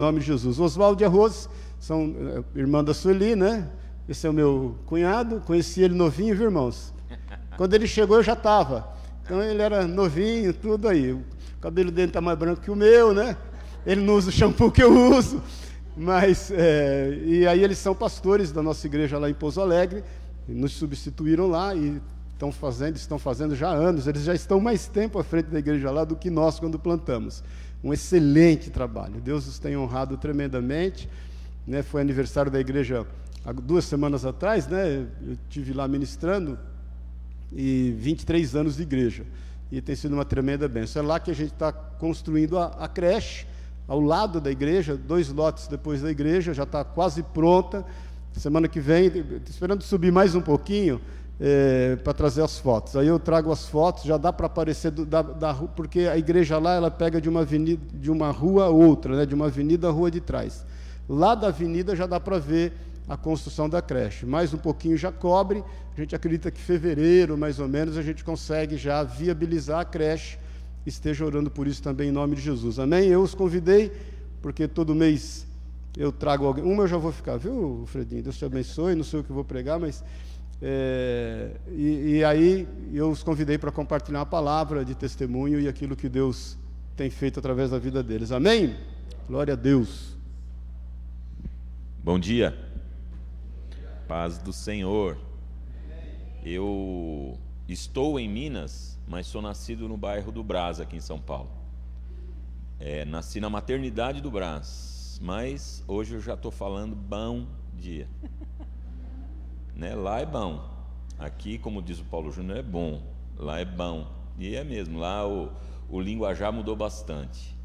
Nome de Jesus. Oswaldo e a Rose são eh, irmã da Sueli, né? Esse é o meu cunhado. Conheci ele novinho, viu, irmãos? Quando ele chegou, eu já estava. Então ele era novinho, tudo aí. O cabelo dele está mais branco que o meu, né? Ele não usa o shampoo que eu uso. Mas, é, e aí eles são pastores da nossa igreja lá em Pouso Alegre, nos substituíram lá e estão fazendo, estão fazendo já há anos, eles já estão mais tempo à frente da igreja lá do que nós quando plantamos. Um excelente trabalho. Deus os tem honrado tremendamente. Né? Foi aniversário da igreja há duas semanas atrás, né? Eu tive lá ministrando e 23 anos de igreja. E tem sido uma tremenda bênção. É lá que a gente está construindo a, a creche, ao lado da igreja, dois lotes depois da igreja, já está quase pronta. Semana que vem, esperando subir mais um pouquinho, é, para trazer as fotos. Aí eu trago as fotos, já dá para aparecer do, da, da, porque a igreja lá ela pega de uma avenida, de uma rua a outra, né, de uma avenida à rua de trás. Lá da avenida já dá para ver a construção da creche. Mais um pouquinho já cobre. A gente acredita que fevereiro, mais ou menos, a gente consegue já viabilizar a creche. Esteja orando por isso também em nome de Jesus. Amém? Eu os convidei, porque todo mês eu trago alguém. Uma eu já vou ficar, viu, Fredinho? Deus te abençoe. Não sei o que vou pregar, mas é, e, e, aí eu os convidei para compartilhar uma palavra de testemunho e aquilo que Deus tem feito através da vida deles. Amém? Glória a Deus. Bom dia. Paz do Senhor. Eu estou em Minas, mas sou nascido no bairro do Brás, aqui em São Paulo. É, nasci na maternidade do Brás, mas hoje eu já estou falando bom dia. Né? Lá é bom. Aqui, como diz o Paulo Júnior, é bom. Lá é bom. E é mesmo, lá o, o linguajar mudou bastante.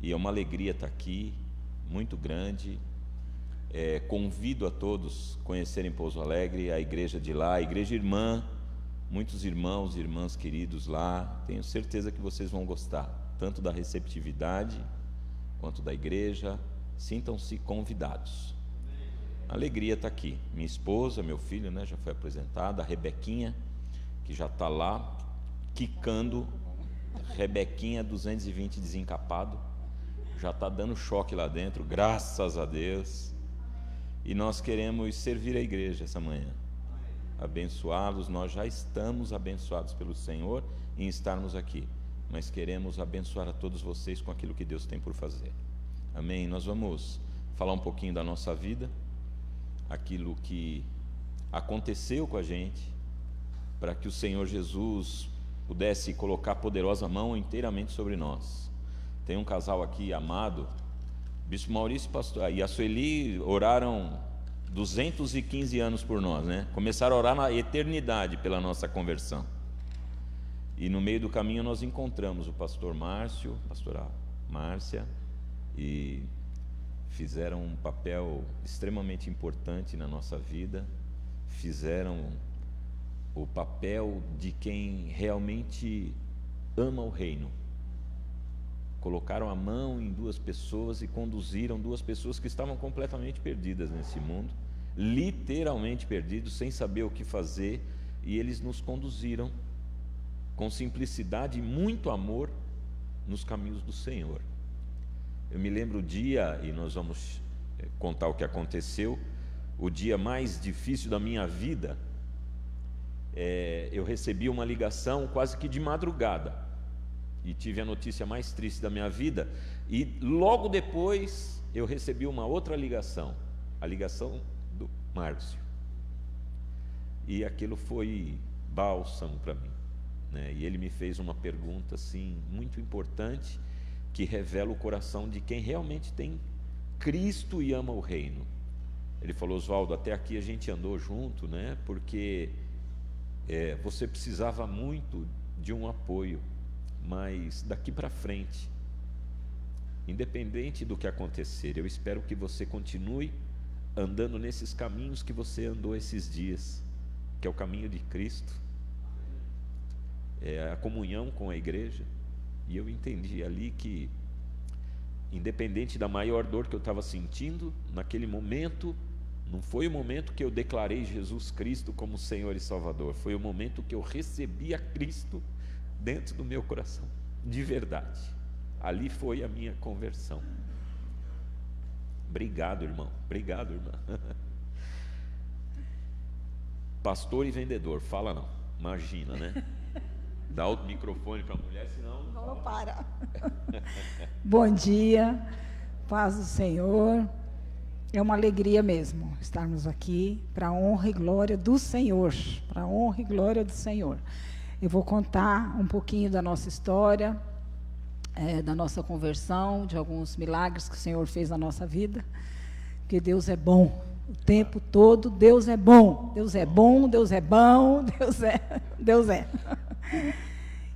E é uma alegria estar aqui, muito grande. É, convido a todos a conhecerem Pouso Alegre, a igreja de lá, a igreja irmã, muitos irmãos e irmãs queridos lá. Tenho certeza que vocês vão gostar, tanto da receptividade quanto da igreja. Sintam-se convidados alegria estar tá aqui. Minha esposa, meu filho, né, já foi apresentada, a Rebequinha, que já está lá, quicando. Rebequinha 220 desencapado, já está dando choque lá dentro, graças a Deus. E nós queremos servir a igreja essa manhã. Abençoados, nós já estamos abençoados pelo Senhor em estarmos aqui, mas queremos abençoar a todos vocês com aquilo que Deus tem por fazer. Amém? Nós vamos falar um pouquinho da nossa vida aquilo que aconteceu com a gente, para que o Senhor Jesus pudesse colocar poderosa mão inteiramente sobre nós. Tem um casal aqui amado, Bispo Maurício pastor, e a Sueli oraram 215 anos por nós, né? Começaram a orar na eternidade pela nossa conversão. E no meio do caminho nós encontramos o pastor Márcio, pastora Márcia, e fizeram um papel extremamente importante na nossa vida, fizeram o papel de quem realmente ama o reino. Colocaram a mão em duas pessoas e conduziram duas pessoas que estavam completamente perdidas nesse mundo, literalmente perdidos, sem saber o que fazer, e eles nos conduziram com simplicidade e muito amor nos caminhos do Senhor. Eu me lembro o dia, e nós vamos eh, contar o que aconteceu, o dia mais difícil da minha vida. É, eu recebi uma ligação quase que de madrugada e tive a notícia mais triste da minha vida. E logo depois eu recebi uma outra ligação, a ligação do Márcio. E aquilo foi bálsamo para mim. Né? E ele me fez uma pergunta assim muito importante que revela o coração de quem realmente tem Cristo e ama o reino. Ele falou, Oswaldo, até aqui a gente andou junto, né? Porque é, você precisava muito de um apoio, mas daqui para frente, independente do que acontecer, eu espero que você continue andando nesses caminhos que você andou esses dias, que é o caminho de Cristo, é a comunhão com a igreja e eu entendi ali que, independente da maior dor que eu estava sentindo, naquele momento, não foi o momento que eu declarei Jesus Cristo como Senhor e Salvador, foi o momento que eu recebi a Cristo dentro do meu coração, de verdade. Ali foi a minha conversão. Obrigado, irmão. Obrigado, irmã. Pastor e vendedor, fala não. Imagina, né? Dá o microfone para a mulher, senão. Não, não para. Bom dia, paz do Senhor. É uma alegria mesmo estarmos aqui para a honra e glória do Senhor. Para a honra e glória do Senhor. Eu vou contar um pouquinho da nossa história, é, da nossa conversão, de alguns milagres que o Senhor fez na nossa vida. Porque Deus é bom. O tempo todo, Deus é bom. Deus é bom, Deus é bom, Deus é. Deus é.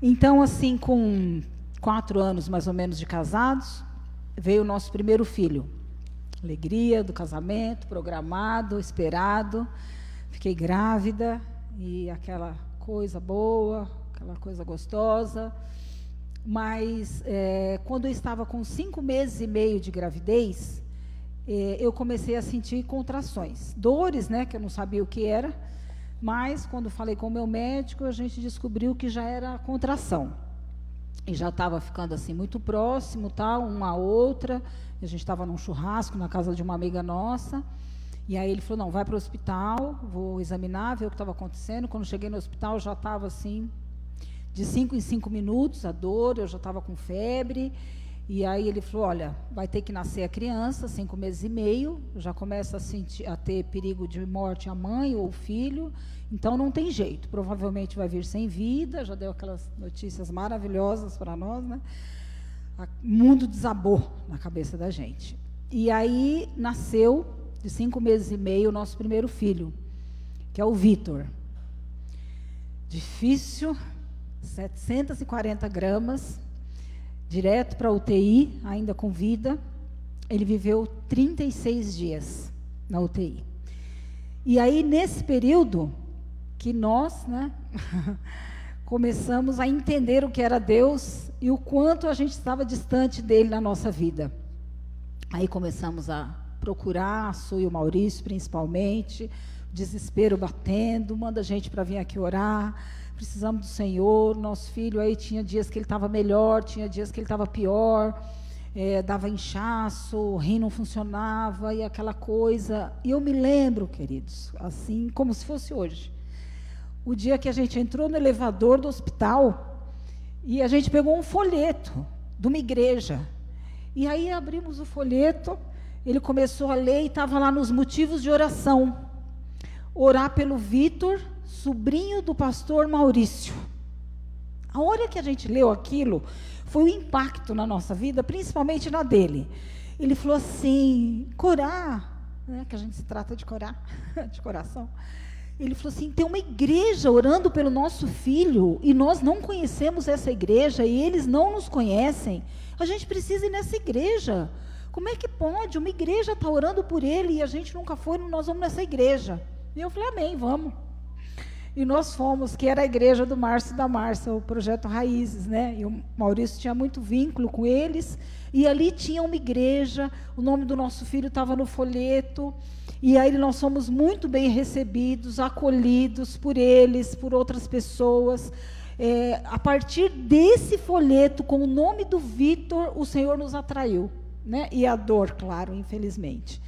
Então, assim, com quatro anos mais ou menos de casados, veio o nosso primeiro filho alegria do casamento, programado, esperado. Fiquei grávida e aquela coisa boa, aquela coisa gostosa. Mas é, quando eu estava com cinco meses e meio de gravidez, é, eu comecei a sentir contrações, dores, né, que eu não sabia o que era. Mas quando falei com o meu médico, a gente descobriu que já era contração e já estava ficando assim muito próximo, tal, uma a outra. A gente estava num churrasco na casa de uma amiga nossa. E aí ele falou: "Não, vai para o hospital, vou examinar, ver o que estava acontecendo". Quando cheguei no hospital, já estava assim de cinco em cinco minutos a dor, eu já estava com febre. E aí ele falou: "Olha, vai ter que nascer a criança, cinco meses e meio, já começa a sentir a ter perigo de morte a mãe ou o filho". Então não tem jeito, provavelmente vai vir sem vida, já deu aquelas notícias maravilhosas para nós, né? O mundo desabou na cabeça da gente. E aí nasceu, de cinco meses e meio, o nosso primeiro filho, que é o Vitor. Difícil, 740 gramas, direto para a UTI, ainda com vida. Ele viveu 36 dias na UTI. E aí, nesse período, que nós, né, começamos a entender o que era Deus e o quanto a gente estava distante dele na nossa vida. Aí começamos a procurar, Su e o Maurício principalmente, desespero batendo, manda gente para vir aqui orar, precisamos do Senhor. Nosso filho aí tinha dias que ele estava melhor, tinha dias que ele estava pior, é, dava inchaço, o rim não funcionava e aquela coisa. E eu me lembro, queridos, assim como se fosse hoje o dia que a gente entrou no elevador do hospital e a gente pegou um folheto de uma igreja. E aí abrimos o folheto, ele começou a ler e estava lá nos motivos de oração. Orar pelo Vitor, sobrinho do pastor Maurício. A hora que a gente leu aquilo, foi um impacto na nossa vida, principalmente na dele. Ele falou assim: corar, né, que a gente se trata de corar, de coração. Ele falou assim: tem uma igreja orando pelo nosso filho e nós não conhecemos essa igreja e eles não nos conhecem. A gente precisa ir nessa igreja. Como é que pode? Uma igreja está orando por ele e a gente nunca foi, nós vamos nessa igreja. E eu falei: Amém, vamos. E nós fomos, que era a igreja do Márcio da Márcia, o projeto Raízes, né? E o Maurício tinha muito vínculo com eles. E ali tinha uma igreja, o nome do nosso filho estava no folheto. E aí nós somos muito bem recebidos, acolhidos por eles, por outras pessoas. É, a partir desse folheto, com o nome do Vitor, o Senhor nos atraiu. Né? E a dor, claro, infelizmente.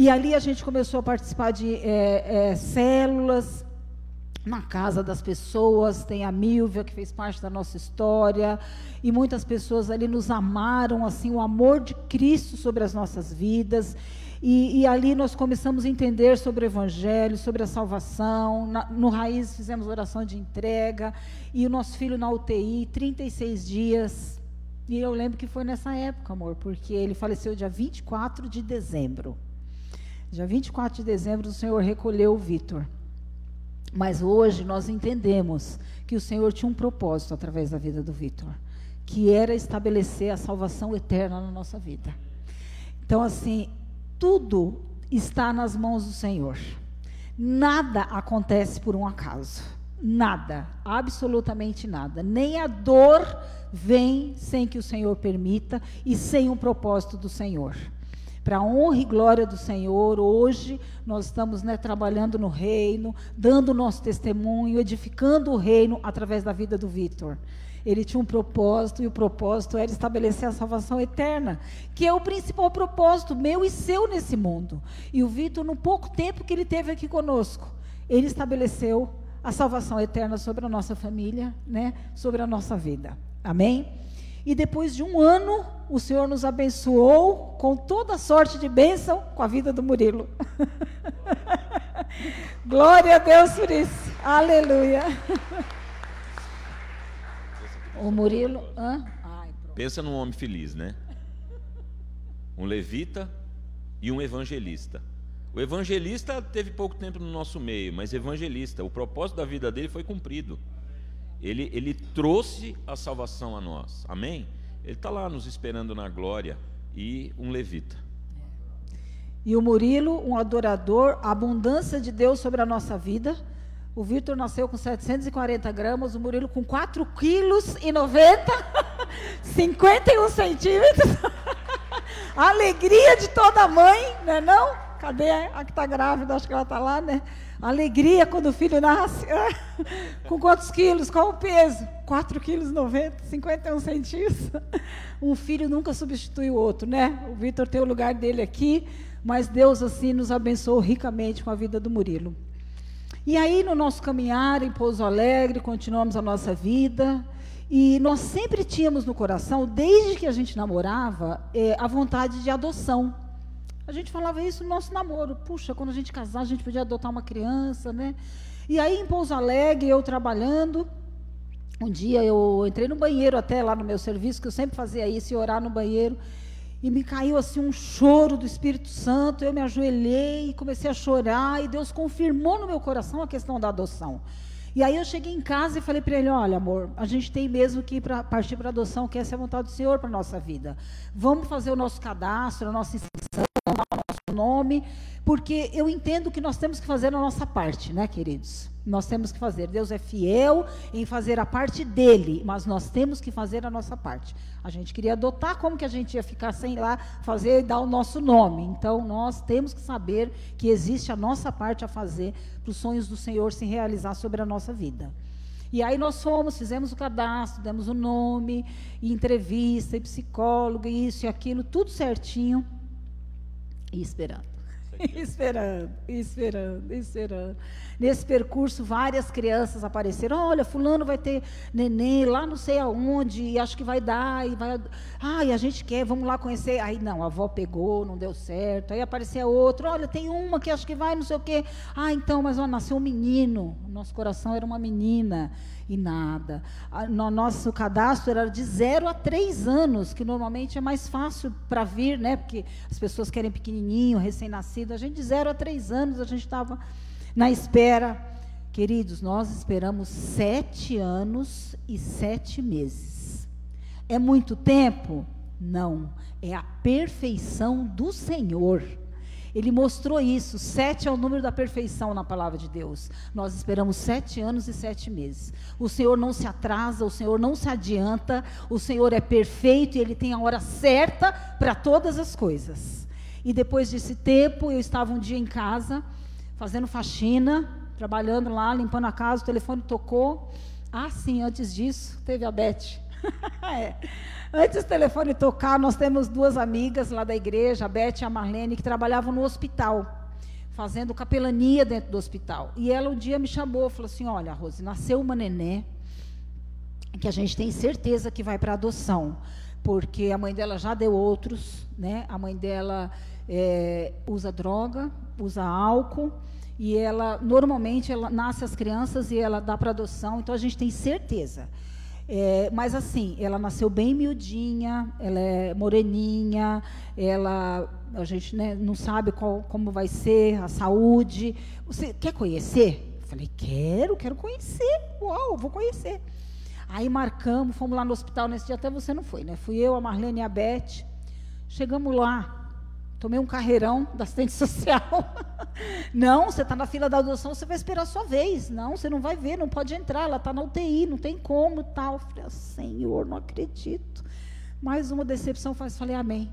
E ali a gente começou a participar de é, é, células, na casa das pessoas, tem a Milvia, que fez parte da nossa história, e muitas pessoas ali nos amaram, assim, o amor de Cristo sobre as nossas vidas, e, e ali nós começamos a entender sobre o Evangelho, sobre a salvação, na, no Raiz fizemos oração de entrega, e o nosso filho na UTI, 36 dias, e eu lembro que foi nessa época, amor, porque ele faleceu dia 24 de dezembro. Dia 24 de dezembro, o Senhor recolheu o Vitor. Mas hoje nós entendemos que o Senhor tinha um propósito através da vida do Vitor, que era estabelecer a salvação eterna na nossa vida. Então, assim, tudo está nas mãos do Senhor. Nada acontece por um acaso. Nada, absolutamente nada. Nem a dor vem sem que o Senhor permita e sem um propósito do Senhor para a honra e glória do Senhor. Hoje nós estamos né, trabalhando no reino, dando o nosso testemunho, edificando o reino através da vida do Vitor. Ele tinha um propósito, e o propósito era estabelecer a salvação eterna, que é o principal propósito meu e seu nesse mundo. E o Vitor, no pouco tempo que ele teve aqui conosco, ele estabeleceu a salvação eterna sobre a nossa família, né? sobre a nossa vida. Amém? E depois de um ano, o Senhor nos abençoou com toda sorte de bênção com a vida do Murilo. Glória a Deus por isso. Aleluia. O Murilo. Hã? Ai, Pensa num homem feliz, né? Um levita e um evangelista. O evangelista teve pouco tempo no nosso meio, mas evangelista, o propósito da vida dele foi cumprido. Ele, ele trouxe a salvação a nós. Amém? Ele está lá nos esperando na glória. E um levita. E o Murilo, um adorador, a abundância de Deus sobre a nossa vida. O Vitor nasceu com 740 gramas, o Murilo com 4 quilos e 90, 51 centímetros. Alegria de toda mãe, né não? Cadê a que está grávida? Acho que ela está lá, né? Alegria quando o filho nasce. Com quantos quilos? Qual o peso? 4 quilos 90, 51 centímetros. Um filho nunca substitui o outro, né? O Vitor tem o lugar dele aqui, mas Deus assim nos abençoou ricamente com a vida do Murilo. E aí, no nosso caminhar em Pouso Alegre, continuamos a nossa vida. E nós sempre tínhamos no coração, desde que a gente namorava, é, a vontade de adoção. A gente falava isso no nosso namoro. Puxa, quando a gente casar, a gente podia adotar uma criança, né? E aí, em Pouso Alegre, eu trabalhando, um dia eu entrei no banheiro até lá no meu serviço, que eu sempre fazia isso, e orar no banheiro, e me caiu assim um choro do Espírito Santo, eu me ajoelhei e comecei a chorar, e Deus confirmou no meu coração a questão da adoção. E aí eu cheguei em casa e falei para ele, olha amor, a gente tem mesmo que pra, partir para adoção, que essa é a vontade do Senhor para nossa vida. Vamos fazer o nosso cadastro, a nossa inscrição, o nosso nome, porque eu entendo que nós temos que fazer a nossa parte, né, queridos? Nós temos que fazer. Deus é fiel em fazer a parte dele, mas nós temos que fazer a nossa parte. A gente queria adotar, como que a gente ia ficar sem lá fazer e dar o nosso nome? Então, nós temos que saber que existe a nossa parte a fazer para os sonhos do Senhor se realizar sobre a nossa vida. E aí nós fomos, fizemos o cadastro, demos o nome, e entrevista, e psicólogo, isso e aquilo, tudo certinho e esperando. esperando, esperando, esperando. Nesse percurso, várias crianças apareceram. Olha, fulano vai ter neném lá não sei aonde, e acho que vai dar, e vai. Ah, e a gente quer, vamos lá conhecer. Aí não, a avó pegou, não deu certo. Aí aparecia outro, olha, tem uma que acho que vai, não sei o quê. Ah, então, mas ó, nasceu um menino. Nosso coração era uma menina e nada. No nosso cadastro era de 0 a 3 anos, que normalmente é mais fácil para vir, né? Porque as pessoas querem pequenininho, recém-nascido. A gente de 0 a 3 anos, a gente estava na espera. Queridos, nós esperamos sete anos e sete meses. É muito tempo? Não. É a perfeição do Senhor. Ele mostrou isso. Sete é o número da perfeição na palavra de Deus. Nós esperamos sete anos e sete meses. O Senhor não se atrasa, o Senhor não se adianta, o Senhor é perfeito e Ele tem a hora certa para todas as coisas. E depois desse tempo, eu estava um dia em casa, fazendo faxina, trabalhando lá, limpando a casa, o telefone tocou. Ah, sim, antes disso, teve a Beth. é. Antes do telefone tocar, nós temos duas amigas lá da igreja, a Beth e a Marlene, que trabalhavam no hospital, fazendo capelania dentro do hospital. E ela um dia me chamou, falou assim: Olha, Rose, nasceu uma neném que a gente tem certeza que vai para adoção, porque a mãe dela já deu outros, né? A mãe dela é, usa droga, usa álcool e ela normalmente ela nasce as crianças e ela dá para adoção, então a gente tem certeza. É, mas assim, ela nasceu bem miudinha, ela é moreninha, ela a gente né, não sabe qual, como vai ser a saúde. Você quer conhecer? Falei, quero, quero conhecer. Uau, vou conhecer. Aí marcamos, fomos lá no hospital nesse dia, até você não foi, né? Fui eu, a Marlene e a Beth. Chegamos lá, Tomei um carreirão da assistente social. Não, você está na fila da adoção, você vai esperar a sua vez. Não, você não vai ver, não pode entrar, ela está na UTI, não tem como tal. Falei, ah, Senhor, não acredito. Mais uma decepção, falei, amém.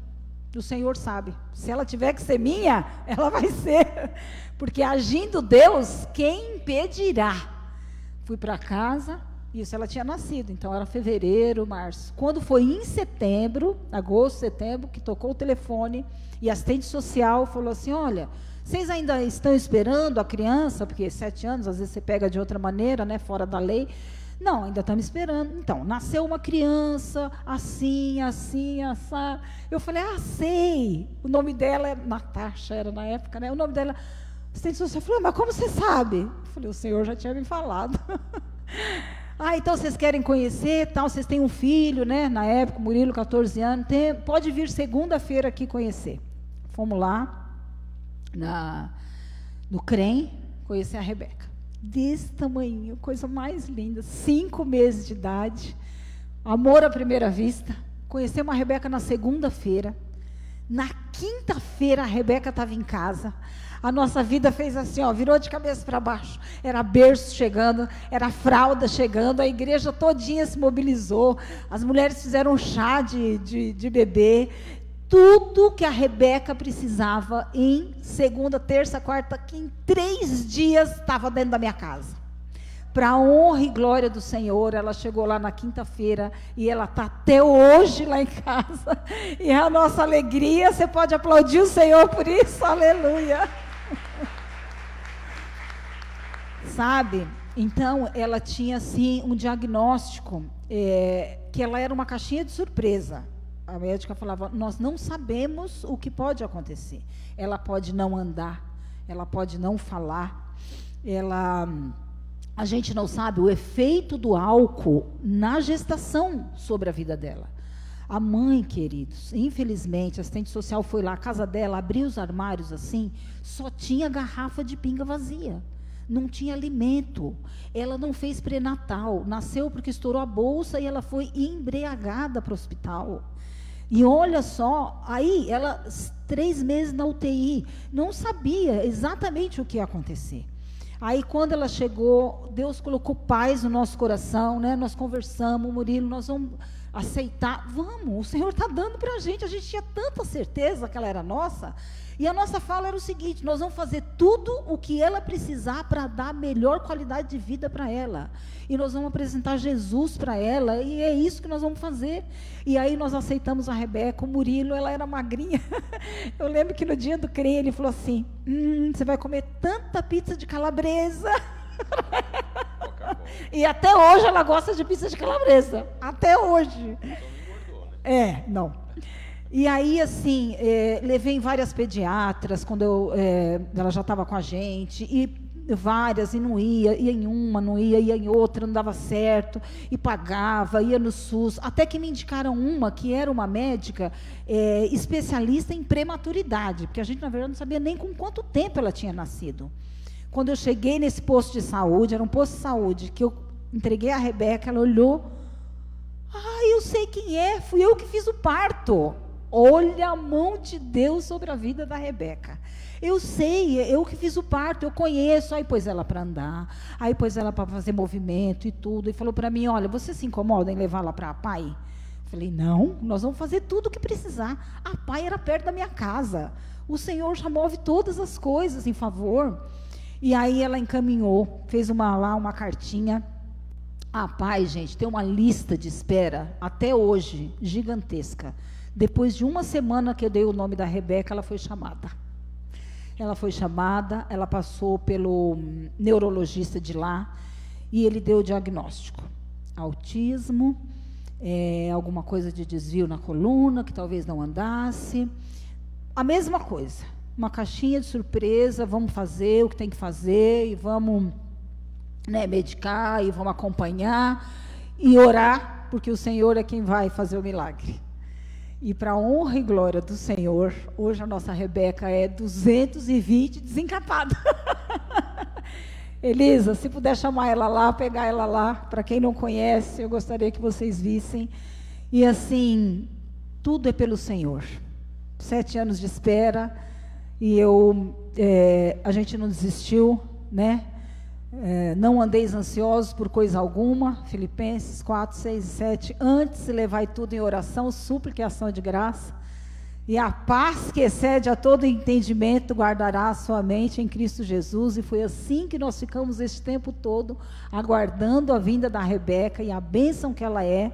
O Senhor sabe. Se ela tiver que ser minha, ela vai ser. Porque agindo Deus, quem impedirá? Fui para casa Isso ela tinha nascido, então era fevereiro, março. Quando foi em setembro, agosto, setembro, que tocou o telefone e a assistente social falou assim: Olha, vocês ainda estão esperando a criança? Porque sete anos, às vezes você pega de outra maneira, né, fora da lei. Não, ainda estamos esperando. Então, nasceu uma criança, assim, assim, assim. Eu falei, ah, sei. O nome dela é Natasha, era na época, né? O nome dela. Social falou, mas como você sabe? Eu falei, o senhor já tinha me falado. Ah, então vocês querem conhecer, tal, vocês têm um filho, né? Na época, Murilo, 14 anos, tem, pode vir segunda-feira aqui conhecer. Fomos lá na, no CREM conhecer a Rebeca. Desse tamanho, coisa mais linda, cinco meses de idade, amor à primeira vista. Conhecemos a Rebeca na segunda-feira. Na quinta-feira a Rebeca estava em casa. A nossa vida fez assim, ó, virou de cabeça para baixo. Era berço chegando, era fralda chegando, a igreja todinha se mobilizou, as mulheres fizeram chá de, de, de bebê. Tudo que a Rebeca precisava em segunda, terça, quarta, que em três dias estava dentro da minha casa para a honra e glória do Senhor. Ela chegou lá na quinta-feira e ela está até hoje lá em casa. E a nossa alegria, você pode aplaudir o Senhor por isso, aleluia. Sabe? Então, ela tinha, assim, um diagnóstico é, que ela era uma caixinha de surpresa. A médica falava: Nós não sabemos o que pode acontecer. Ela pode não andar, ela pode não falar, ela. A gente não sabe o efeito do álcool na gestação sobre a vida dela. A mãe, queridos, infelizmente, a assistente social foi lá, a casa dela, abriu os armários assim, só tinha garrafa de pinga vazia. Não tinha alimento. Ela não fez pré-natal. Nasceu porque estourou a bolsa e ela foi embriagada para o hospital. E olha só, aí ela, três meses na UTI, não sabia exatamente o que ia acontecer. Aí quando ela chegou, Deus colocou paz no nosso coração, né? Nós conversamos, Murilo, nós vamos aceitar, vamos, o Senhor está dando para a gente, a gente tinha tanta certeza que ela era nossa, e a nossa fala era o seguinte: nós vamos fazer tudo o que ela precisar para dar melhor qualidade de vida para ela. E nós vamos apresentar Jesus para ela, e é isso que nós vamos fazer. E aí nós aceitamos a Rebeca, o Murilo, ela era magrinha. Eu lembro que no dia do CRE ele falou assim: hum, você vai comer tanta pizza de calabresa. e até hoje ela gosta de pizza de calabresa. Até hoje. É, não. E aí, assim, é, levei várias pediatras, quando eu, é, ela já estava com a gente, e várias, e não ia, ia em uma, não ia, ia em outra, não dava certo, e pagava, ia no SUS, até que me indicaram uma que era uma médica é, especialista em prematuridade, porque a gente, na verdade, não sabia nem com quanto tempo ela tinha nascido. Quando eu cheguei nesse posto de saúde, era um posto de saúde, que eu entreguei a Rebeca, ela olhou. Ah, eu sei quem é, fui eu que fiz o parto. Olha a mão de Deus sobre a vida da Rebeca. Eu sei, eu que fiz o parto, eu conheço. Aí pôs ela para andar, aí pôs ela para fazer movimento e tudo. E falou para mim: Olha, você se incomoda em levá-la para a pai? Falei: Não, nós vamos fazer tudo o que precisar. A pai era perto da minha casa. O Senhor já move todas as coisas em favor. E aí ela encaminhou, fez uma lá uma cartinha. Ah, pai, gente, tem uma lista de espera até hoje gigantesca. Depois de uma semana que eu dei o nome da Rebeca, ela foi chamada. Ela foi chamada, ela passou pelo neurologista de lá e ele deu o diagnóstico: autismo, é, alguma coisa de desvio na coluna, que talvez não andasse. A mesma coisa uma caixinha de surpresa, vamos fazer o que tem que fazer e vamos né, medicar e vamos acompanhar e orar, porque o Senhor é quem vai fazer o milagre. E para a honra e glória do Senhor, hoje a nossa Rebeca é 220 desencapada. Elisa, se puder chamar ela lá, pegar ela lá, para quem não conhece, eu gostaria que vocês vissem. E assim, tudo é pelo Senhor. Sete anos de espera, e eu, é, a gente não desistiu, né? É, não andeis ansiosos por coisa alguma, Filipenses 4, 6 e 7. Antes, levai tudo em oração, súplica e ação de graça. E a paz que excede a todo entendimento guardará a sua mente em Cristo Jesus. E foi assim que nós ficamos esse tempo todo aguardando a vinda da Rebeca e a bênção que ela é.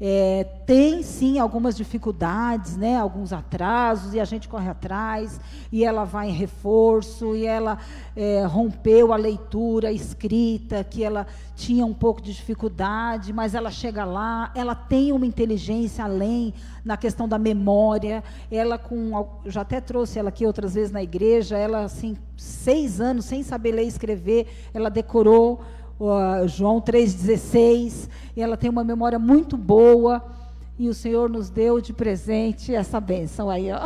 É, tem sim algumas dificuldades, né, alguns atrasos, e a gente corre atrás, e ela vai em reforço, e ela é, rompeu a leitura, a escrita, que ela tinha um pouco de dificuldade, mas ela chega lá, ela tem uma inteligência além na questão da memória, ela com, já até trouxe ela aqui outras vezes na igreja, ela assim, seis anos, sem saber ler e escrever, ela decorou João 3,16, e ela tem uma memória muito boa, e o Senhor nos deu de presente essa bênção aí, ó.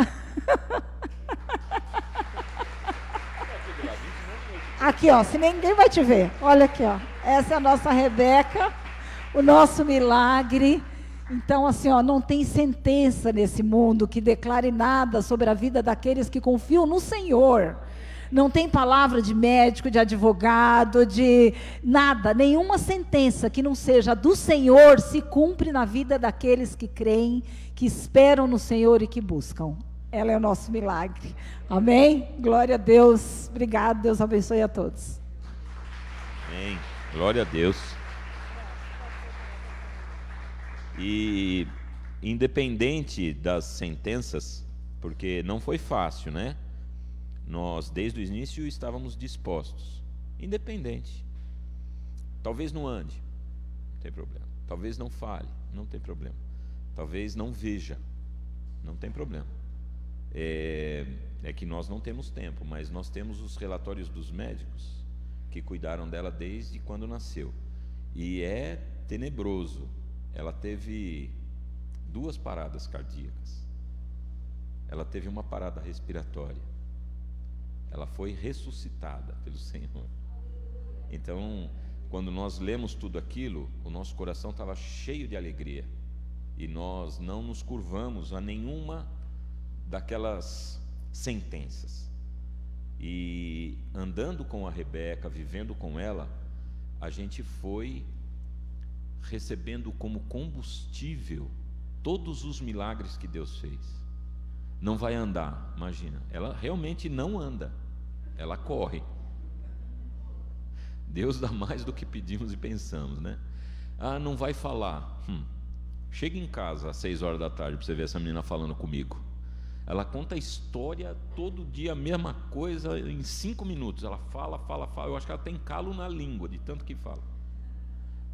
Aqui, ó, se ninguém vai te ver. Olha aqui, ó. Essa é a nossa Rebeca, o nosso milagre. Então, assim, ó, não tem sentença nesse mundo que declare nada sobre a vida daqueles que confiam no Senhor. Não tem palavra de médico, de advogado, de nada, nenhuma sentença que não seja do Senhor se cumpre na vida daqueles que creem, que esperam no Senhor e que buscam. Ela é o nosso milagre. Amém? Glória a Deus. Obrigado. Deus abençoe a todos. Amém. Glória a Deus. E independente das sentenças, porque não foi fácil, né? Nós, desde o início, estávamos dispostos, independente. Talvez não ande, não tem problema. Talvez não fale, não tem problema. Talvez não veja, não tem problema. É, é que nós não temos tempo, mas nós temos os relatórios dos médicos que cuidaram dela desde quando nasceu. E é tenebroso. Ela teve duas paradas cardíacas. Ela teve uma parada respiratória ela foi ressuscitada pelo Senhor. Então, quando nós lemos tudo aquilo, o nosso coração estava cheio de alegria e nós não nos curvamos a nenhuma daquelas sentenças. E andando com a Rebeca, vivendo com ela, a gente foi recebendo como combustível todos os milagres que Deus fez não vai andar, imagina. Ela realmente não anda, ela corre. Deus dá mais do que pedimos e pensamos, né? Ah, não vai falar. Hum. Chega em casa às seis horas da tarde para você ver essa menina falando comigo. Ela conta a história todo dia, a mesma coisa, em cinco minutos. Ela fala, fala, fala. Eu acho que ela tem calo na língua, de tanto que fala.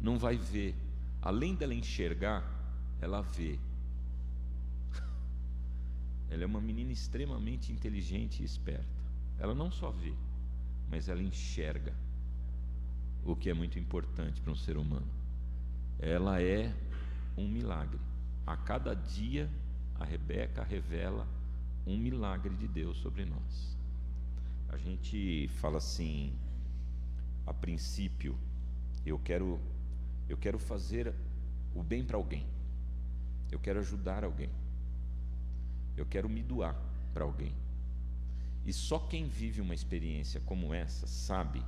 Não vai ver. Além dela enxergar, ela vê. Ela é uma menina extremamente inteligente e esperta. Ela não só vê, mas ela enxerga, o que é muito importante para um ser humano. Ela é um milagre. A cada dia, a Rebeca revela um milagre de Deus sobre nós. A gente fala assim, a princípio, eu quero eu quero fazer o bem para alguém. Eu quero ajudar alguém. Eu quero me doar para alguém. E só quem vive uma experiência como essa sabe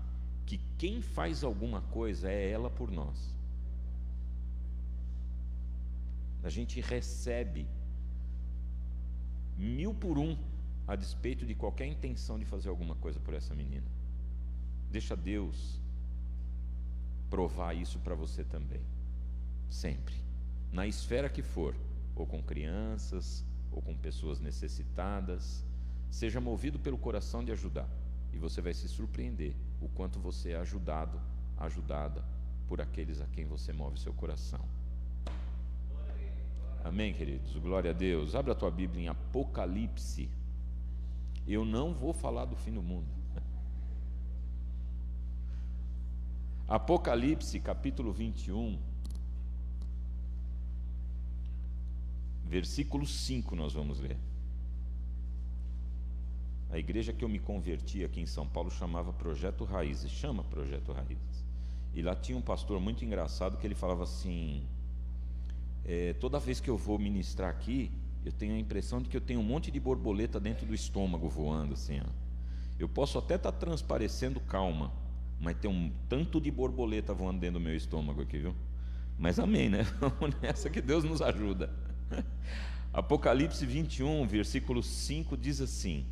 que quem faz alguma coisa é ela por nós. A gente recebe mil por um a despeito de qualquer intenção de fazer alguma coisa por essa menina. Deixa Deus provar isso para você também. Sempre. Na esfera que for, ou com crianças, ou com pessoas necessitadas. Seja movido pelo coração de ajudar, e você vai se surpreender o quanto você é ajudado, ajudada por aqueles a quem você move seu coração. Amém, queridos? Glória a Deus. Abra a tua Bíblia em Apocalipse. Eu não vou falar do fim do mundo. Apocalipse, capítulo 21. Versículo 5 nós vamos ler. A igreja que eu me converti aqui em São Paulo chamava Projeto Raízes, chama Projeto Raízes. E lá tinha um pastor muito engraçado que ele falava assim: é, toda vez que eu vou ministrar aqui, eu tenho a impressão de que eu tenho um monte de borboleta dentro do estômago voando assim. Ó. Eu posso até estar tá transparecendo calma, mas tem um tanto de borboleta voando dentro do meu estômago aqui, viu? Mas amém, né? Vamos nessa que Deus nos ajuda. Apocalipse 21, versículo 5 diz assim: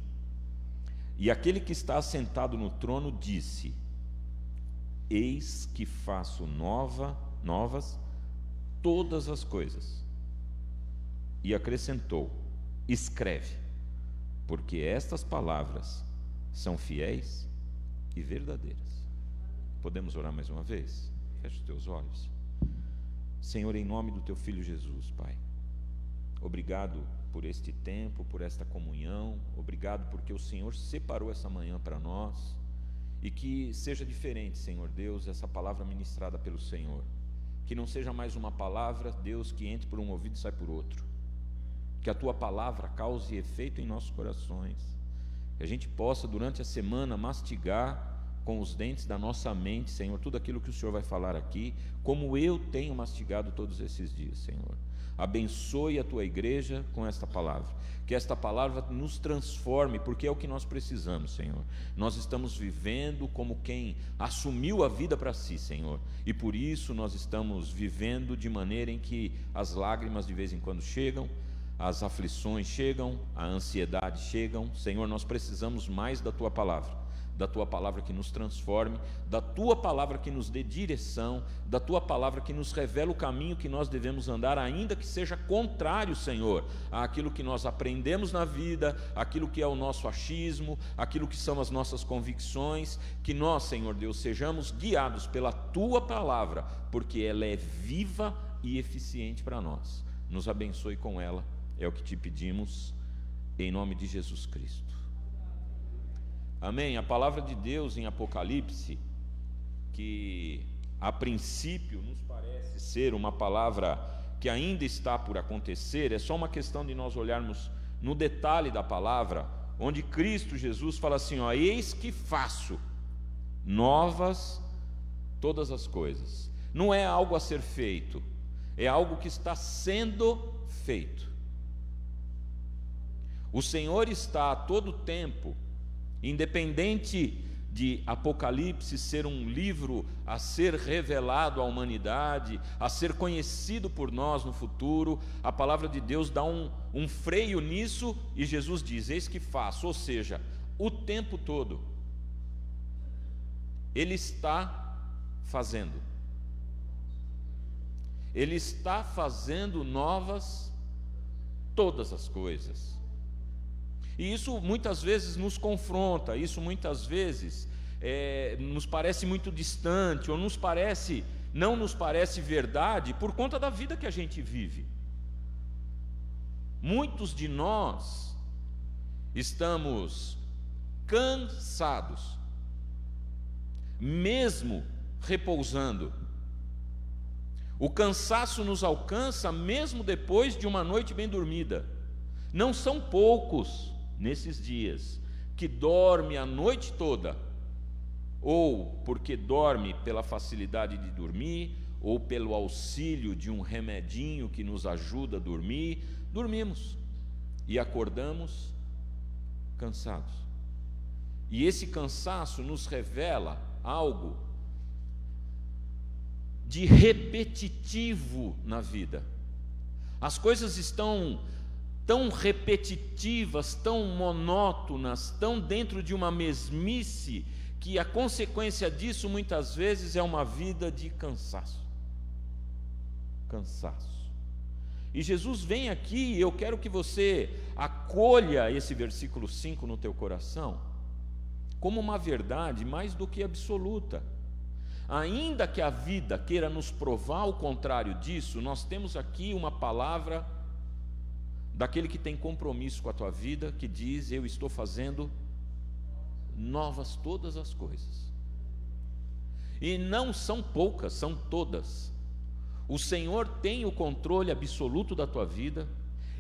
E aquele que está assentado no trono disse: Eis que faço nova, novas todas as coisas. E acrescentou: Escreve, porque estas palavras são fiéis e verdadeiras. Podemos orar mais uma vez? Feche os teus olhos. Senhor, em nome do teu filho Jesus, Pai. Obrigado por este tempo, por esta comunhão. Obrigado porque o Senhor separou essa manhã para nós. E que seja diferente, Senhor Deus, essa palavra ministrada pelo Senhor. Que não seja mais uma palavra, Deus, que entre por um ouvido e sai por outro. Que a tua palavra cause efeito em nossos corações. Que a gente possa, durante a semana, mastigar com os dentes da nossa mente, Senhor, tudo aquilo que o Senhor vai falar aqui, como eu tenho mastigado todos esses dias, Senhor. Abençoe a tua igreja com esta palavra. Que esta palavra nos transforme, porque é o que nós precisamos, Senhor. Nós estamos vivendo como quem assumiu a vida para si, Senhor. E por isso nós estamos vivendo de maneira em que as lágrimas de vez em quando chegam, as aflições chegam, a ansiedade chegam. Senhor, nós precisamos mais da tua palavra da tua palavra que nos transforme, da tua palavra que nos dê direção, da tua palavra que nos revela o caminho que nós devemos andar, ainda que seja contrário, Senhor, àquilo que nós aprendemos na vida, aquilo que é o nosso achismo, aquilo que são as nossas convicções, que nós, Senhor Deus, sejamos guiados pela tua palavra, porque ela é viva e eficiente para nós. Nos abençoe com ela, é o que te pedimos, em nome de Jesus Cristo. Amém? A palavra de Deus em Apocalipse, que a princípio nos parece ser uma palavra que ainda está por acontecer, é só uma questão de nós olharmos no detalhe da palavra, onde Cristo Jesus fala assim: ó, eis que faço novas todas as coisas. Não é algo a ser feito, é algo que está sendo feito. O Senhor está a todo tempo Independente de Apocalipse ser um livro a ser revelado à humanidade, a ser conhecido por nós no futuro, a palavra de Deus dá um, um freio nisso e Jesus diz: Eis que faço, ou seja, o tempo todo, Ele está fazendo, Ele está fazendo novas todas as coisas. E isso muitas vezes nos confronta, isso muitas vezes é, nos parece muito distante, ou nos parece, não nos parece verdade, por conta da vida que a gente vive. Muitos de nós estamos cansados, mesmo repousando. O cansaço nos alcança mesmo depois de uma noite bem dormida. Não são poucos nesses dias, que dorme a noite toda, ou porque dorme pela facilidade de dormir, ou pelo auxílio de um remedinho que nos ajuda a dormir, dormimos e acordamos cansados. E esse cansaço nos revela algo de repetitivo na vida. As coisas estão tão repetitivas, tão monótonas, tão dentro de uma mesmice, que a consequência disso muitas vezes é uma vida de cansaço. Cansaço. E Jesus vem aqui, e eu quero que você acolha esse versículo 5 no teu coração, como uma verdade mais do que absoluta. Ainda que a vida queira nos provar o contrário disso, nós temos aqui uma palavra daquele que tem compromisso com a tua vida, que diz: Eu estou fazendo novas todas as coisas. E não são poucas, são todas. O Senhor tem o controle absoluto da tua vida,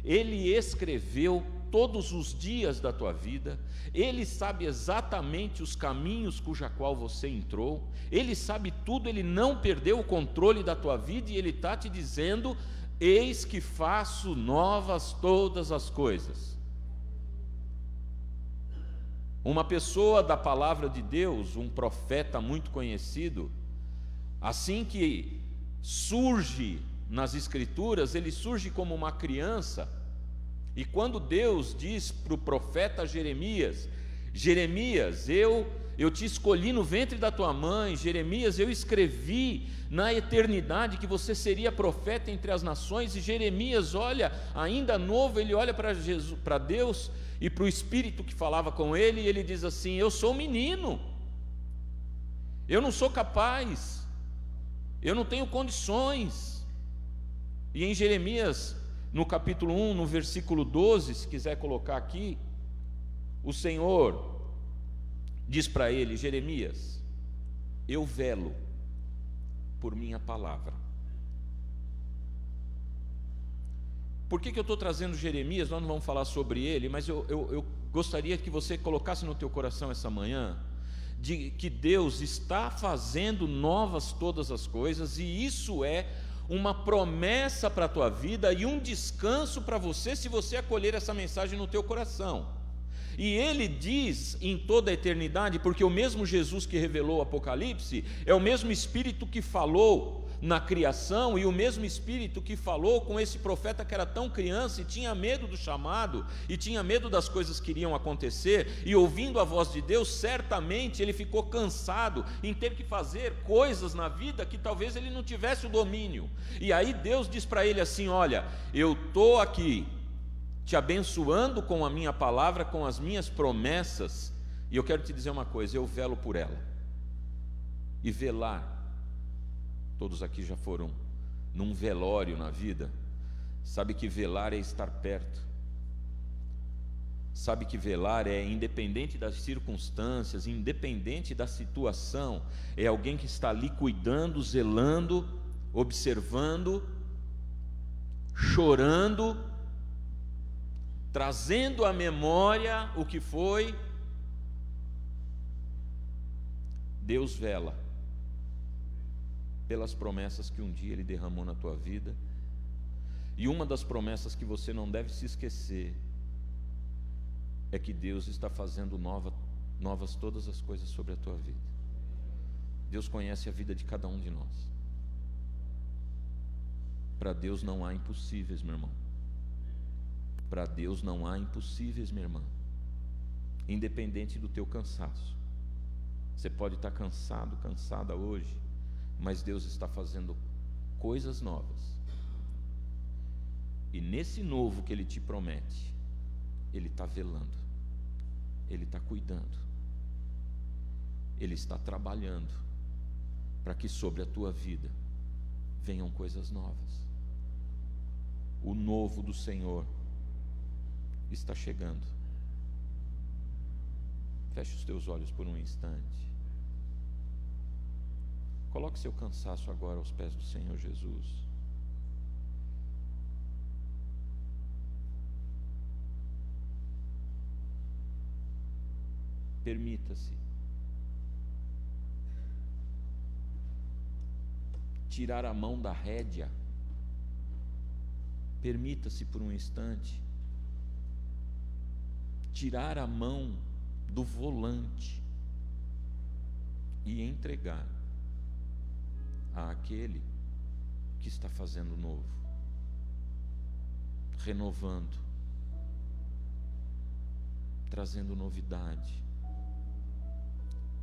Ele escreveu todos os dias da tua vida, Ele sabe exatamente os caminhos cuja qual você entrou, Ele sabe tudo, Ele não perdeu o controle da tua vida e Ele está te dizendo Eis que faço novas todas as coisas. Uma pessoa da palavra de Deus, um profeta muito conhecido, assim que surge nas Escrituras, ele surge como uma criança E quando Deus diz para o profeta Jeremias: Jeremias, eu eu te escolhi no ventre da tua mãe, Jeremias, eu escrevi na eternidade que você seria profeta entre as nações, e Jeremias olha, ainda novo, ele olha para Jesus, para Deus e para o Espírito que falava com ele, e ele diz assim: Eu sou um menino, eu não sou capaz, eu não tenho condições. E em Jeremias no capítulo 1, no versículo 12, se quiser colocar aqui, o Senhor diz para ele: Jeremias, eu velo por minha palavra. Por que, que eu estou trazendo Jeremias? Nós não vamos falar sobre ele, mas eu, eu, eu gostaria que você colocasse no teu coração essa manhã de que Deus está fazendo novas todas as coisas, e isso é uma promessa para a tua vida e um descanso para você se você acolher essa mensagem no teu coração. E ele diz em toda a eternidade, porque o mesmo Jesus que revelou o Apocalipse é o mesmo Espírito que falou na criação e o mesmo Espírito que falou com esse profeta que era tão criança e tinha medo do chamado e tinha medo das coisas que iriam acontecer, e ouvindo a voz de Deus, certamente ele ficou cansado em ter que fazer coisas na vida que talvez ele não tivesse o domínio. E aí Deus diz para ele assim: Olha, eu estou aqui te abençoando com a minha palavra, com as minhas promessas, e eu quero te dizer uma coisa: eu velo por ela. E velar Todos aqui já foram num velório na vida. Sabe que velar é estar perto. Sabe que velar é independente das circunstâncias, independente da situação, é alguém que está ali cuidando, zelando, observando, chorando, trazendo à memória o que foi. Deus vela pelas promessas que um dia Ele derramou na tua vida. E uma das promessas que você não deve se esquecer é que Deus está fazendo nova, novas todas as coisas sobre a tua vida. Deus conhece a vida de cada um de nós. Para Deus não há impossíveis, meu irmão. Para Deus não há impossíveis, minha irmã. Independente do teu cansaço. Você pode estar cansado, cansada hoje mas Deus está fazendo coisas novas. E nesse novo que Ele te promete, Ele está velando, Ele está cuidando, Ele está trabalhando para que sobre a tua vida venham coisas novas. O novo do Senhor está chegando. Feche os teus olhos por um instante. Coloque seu cansaço agora aos pés do Senhor Jesus. Permita-se tirar a mão da rédea. Permita-se por um instante tirar a mão do volante e entregar àquele que está fazendo novo, renovando, trazendo novidade,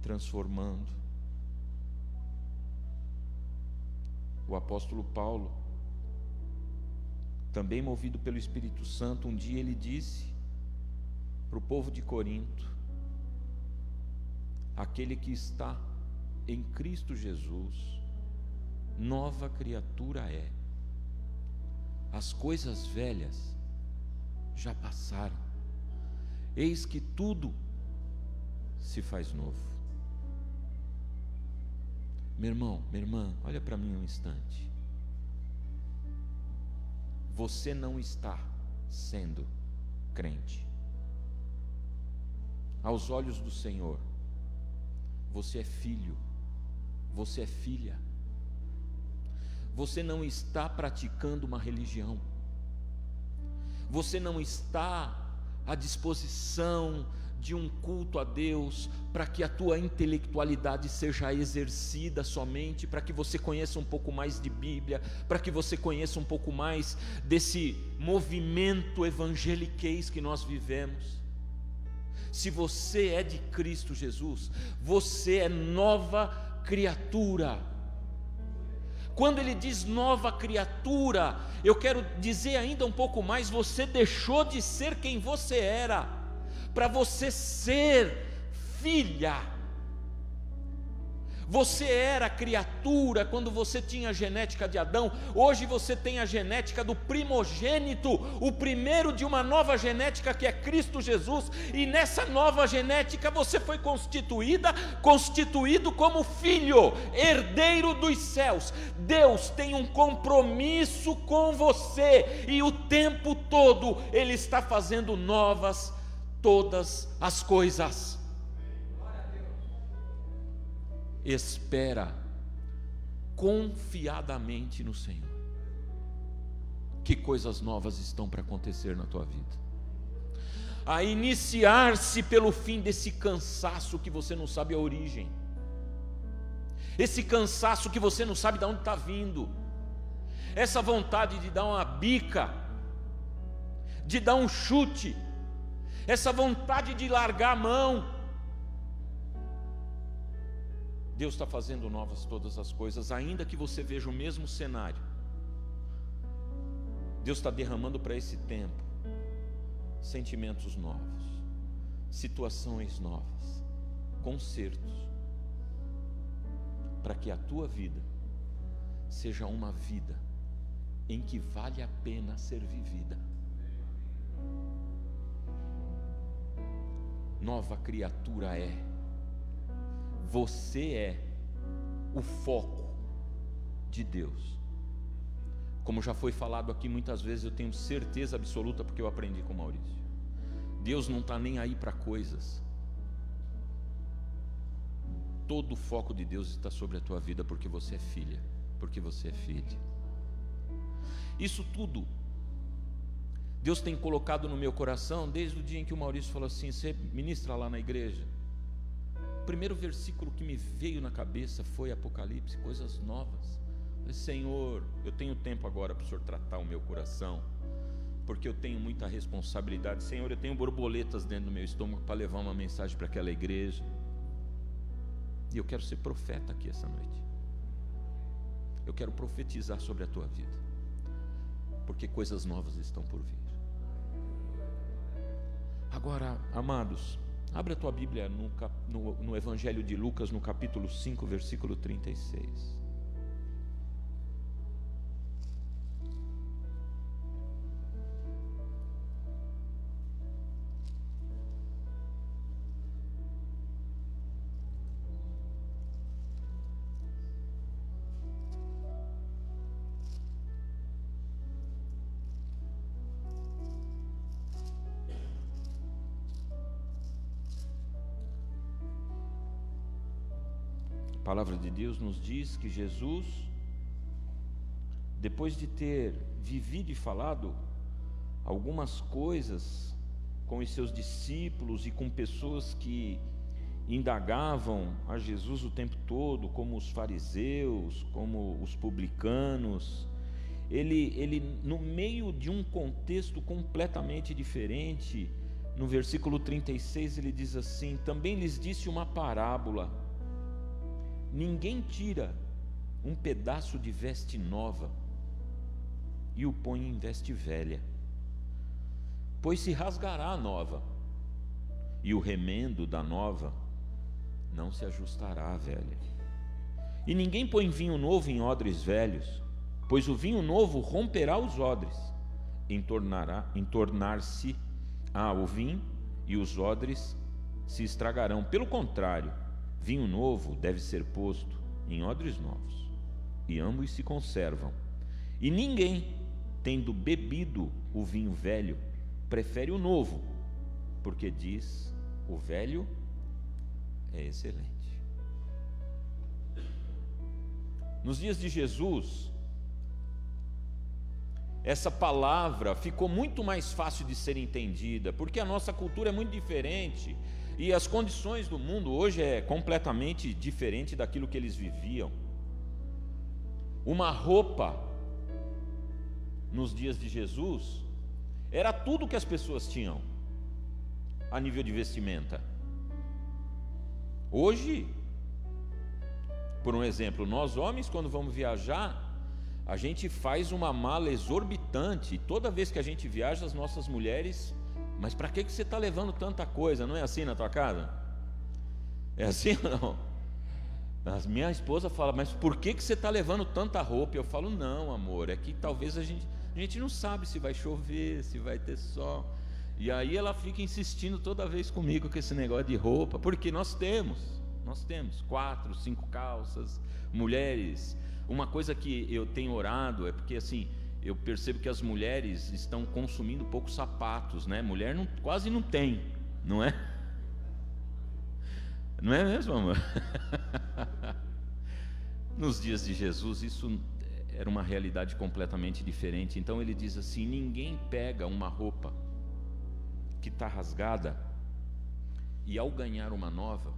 transformando. O apóstolo Paulo, também movido pelo Espírito Santo, um dia ele disse para o povo de Corinto: aquele que está em Cristo Jesus, nova criatura é. As coisas velhas já passaram, eis que tudo se faz novo. Meu irmão, minha irmã, olha para mim um instante. Você não está sendo crente. Aos olhos do Senhor, você é filho, você é filha. Você não está praticando uma religião, você não está à disposição de um culto a Deus, para que a tua intelectualidade seja exercida somente, para que você conheça um pouco mais de Bíblia, para que você conheça um pouco mais desse movimento evangeliquez que nós vivemos. Se você é de Cristo Jesus, você é nova criatura. Quando ele diz nova criatura, eu quero dizer ainda um pouco mais: você deixou de ser quem você era para você ser filha. Você era criatura quando você tinha a genética de Adão, hoje você tem a genética do primogênito, o primeiro de uma nova genética que é Cristo Jesus, e nessa nova genética você foi constituída, constituído como filho, herdeiro dos céus. Deus tem um compromisso com você, e o tempo todo Ele está fazendo novas todas as coisas. Espera confiadamente no Senhor. Que coisas novas estão para acontecer na tua vida? A iniciar-se pelo fim desse cansaço que você não sabe a origem, esse cansaço que você não sabe de onde está vindo, essa vontade de dar uma bica, de dar um chute, essa vontade de largar a mão. Deus está fazendo novas todas as coisas, ainda que você veja o mesmo cenário. Deus está derramando para esse tempo sentimentos novos, situações novas, concertos, para que a tua vida seja uma vida em que vale a pena ser vivida. nova criatura é. Você é o foco de Deus. Como já foi falado aqui muitas vezes, eu tenho certeza absoluta porque eu aprendi com Maurício. Deus não está nem aí para coisas. Todo o foco de Deus está sobre a tua vida porque você é filha, porque você é filho. Isso tudo Deus tem colocado no meu coração desde o dia em que o Maurício falou assim: você ministra lá na igreja. O primeiro versículo que me veio na cabeça foi Apocalipse, coisas novas. falei, Senhor, eu tenho tempo agora para o Senhor tratar o meu coração, porque eu tenho muita responsabilidade. Senhor, eu tenho borboletas dentro do meu estômago para levar uma mensagem para aquela igreja. E eu quero ser profeta aqui essa noite. Eu quero profetizar sobre a tua vida, porque coisas novas estão por vir. Agora, amados, abre a tua Bíblia no, no, no Evangelho de Lucas, no capítulo 5, versículo 36. Palavra de Deus nos diz que Jesus, depois de ter vivido e falado algumas coisas com os seus discípulos e com pessoas que indagavam a Jesus o tempo todo, como os fariseus, como os publicanos, ele, ele no meio de um contexto completamente diferente, no versículo 36 ele diz assim: Também lhes disse uma parábola Ninguém tira um pedaço de veste nova e o põe em veste velha, pois se rasgará a nova, e o remendo da nova não se ajustará à velha. E ninguém põe vinho novo em odres velhos, pois o vinho novo romperá os odres, entornará, entornar-se a o vinho e os odres se estragarão. Pelo contrário, Vinho novo deve ser posto em odres novos, e ambos se conservam. E ninguém, tendo bebido o vinho velho, prefere o novo, porque diz: o velho é excelente. Nos dias de Jesus, essa palavra ficou muito mais fácil de ser entendida, porque a nossa cultura é muito diferente e as condições do mundo hoje é completamente diferente daquilo que eles viviam. Uma roupa nos dias de Jesus era tudo que as pessoas tinham a nível de vestimenta. Hoje, por um exemplo, nós homens quando vamos viajar, a gente faz uma mala exorbitante. Toda vez que a gente viaja, as nossas mulheres, mas para que, que você está levando tanta coisa? Não é assim na tua casa? É assim ou não? Minha esposa fala, mas por que, que você está levando tanta roupa? Eu falo, não, amor, é que talvez a gente, a gente não sabe se vai chover, se vai ter sol. E aí ela fica insistindo toda vez comigo com esse negócio de roupa, porque nós temos, nós temos quatro, cinco calças, mulheres uma coisa que eu tenho orado é porque assim, eu percebo que as mulheres estão consumindo poucos sapatos, né? Mulher não, quase não tem, não é? Não é mesmo, amor? Nos dias de Jesus, isso era uma realidade completamente diferente. Então ele diz assim: ninguém pega uma roupa que está rasgada e ao ganhar uma nova,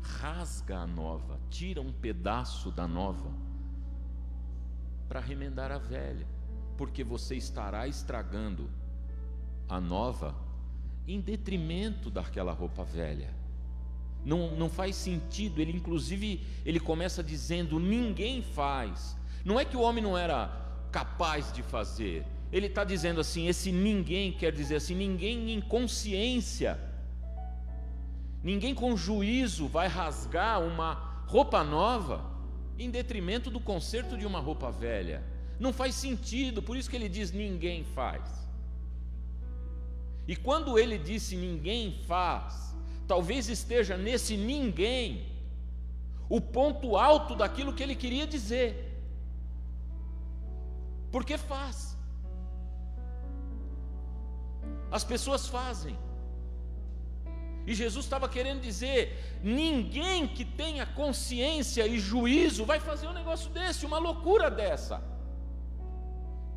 rasga a nova, tira um pedaço da nova para remendar a velha, porque você estará estragando a nova em detrimento daquela roupa velha. Não, não faz sentido, ele inclusive ele começa dizendo: ninguém faz. Não é que o homem não era capaz de fazer, ele está dizendo assim: esse ninguém quer dizer assim, ninguém em consciência, ninguém com juízo vai rasgar uma roupa nova em detrimento do conserto de uma roupa velha. Não faz sentido, por isso que ele diz: ninguém faz. E quando ele disse ninguém faz, talvez esteja nesse ninguém o ponto alto daquilo que ele queria dizer. Porque faz. As pessoas fazem. E Jesus estava querendo dizer: ninguém que tenha consciência e juízo vai fazer um negócio desse, uma loucura dessa.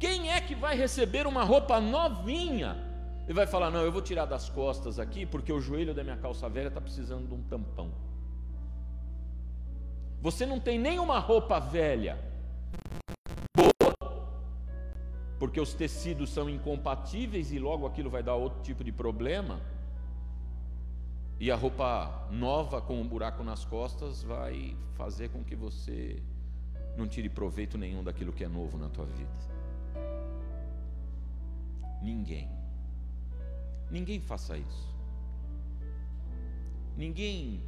Quem é que vai receber uma roupa novinha? e vai falar: Não, eu vou tirar das costas aqui, porque o joelho da minha calça velha está precisando de um tampão. Você não tem nenhuma roupa velha boa, porque os tecidos são incompatíveis e logo aquilo vai dar outro tipo de problema. E a roupa nova com um buraco nas costas vai fazer com que você não tire proveito nenhum daquilo que é novo na tua vida. Ninguém. Ninguém faça isso. Ninguém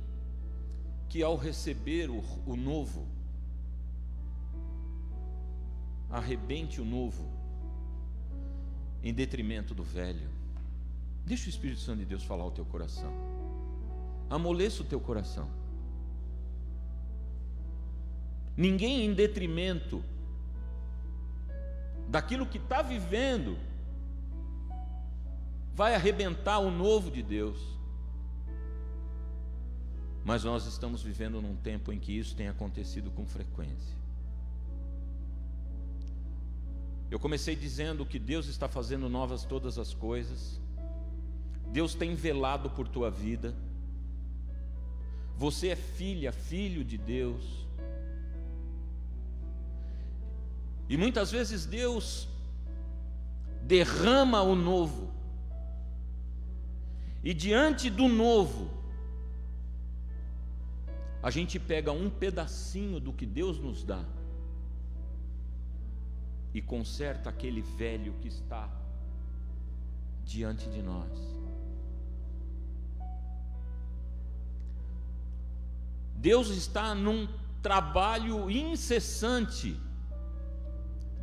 que ao receber o, o novo, arrebente o novo em detrimento do velho. Deixa o Espírito Santo de Deus falar o teu coração amoleça o teu coração. Ninguém em detrimento daquilo que está vivendo vai arrebentar o novo de Deus. Mas nós estamos vivendo num tempo em que isso tem acontecido com frequência. Eu comecei dizendo que Deus está fazendo novas todas as coisas. Deus tem velado por tua vida. Você é filha, filho de Deus. E muitas vezes Deus derrama o novo. E diante do novo, a gente pega um pedacinho do que Deus nos dá e conserta aquele velho que está diante de nós. Deus está num trabalho incessante,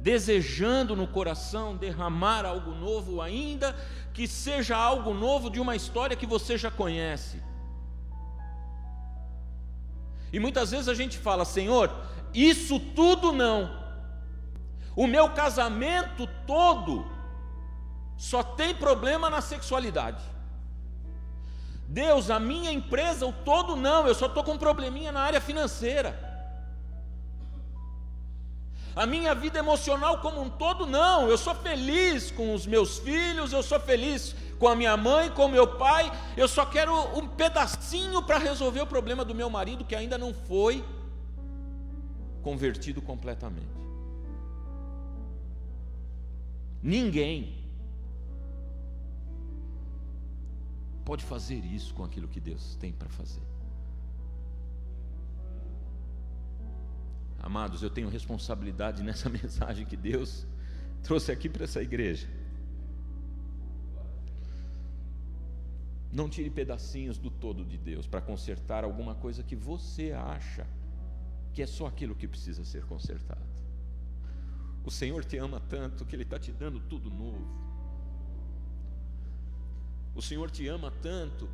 desejando no coração derramar algo novo, ainda que seja algo novo de uma história que você já conhece. E muitas vezes a gente fala, Senhor, isso tudo não, o meu casamento todo só tem problema na sexualidade. Deus, a minha empresa, o todo não, eu só estou com um probleminha na área financeira. A minha vida emocional como um todo, não. Eu sou feliz com os meus filhos, eu sou feliz com a minha mãe, com o meu pai. Eu só quero um pedacinho para resolver o problema do meu marido que ainda não foi convertido completamente. Ninguém pode fazer isso com aquilo que Deus tem para fazer. Amados, eu tenho responsabilidade nessa mensagem que Deus trouxe aqui para essa igreja. Não tire pedacinhos do todo de Deus para consertar alguma coisa que você acha que é só aquilo que precisa ser consertado. O Senhor te ama tanto que Ele está te dando tudo novo. O Senhor te ama tanto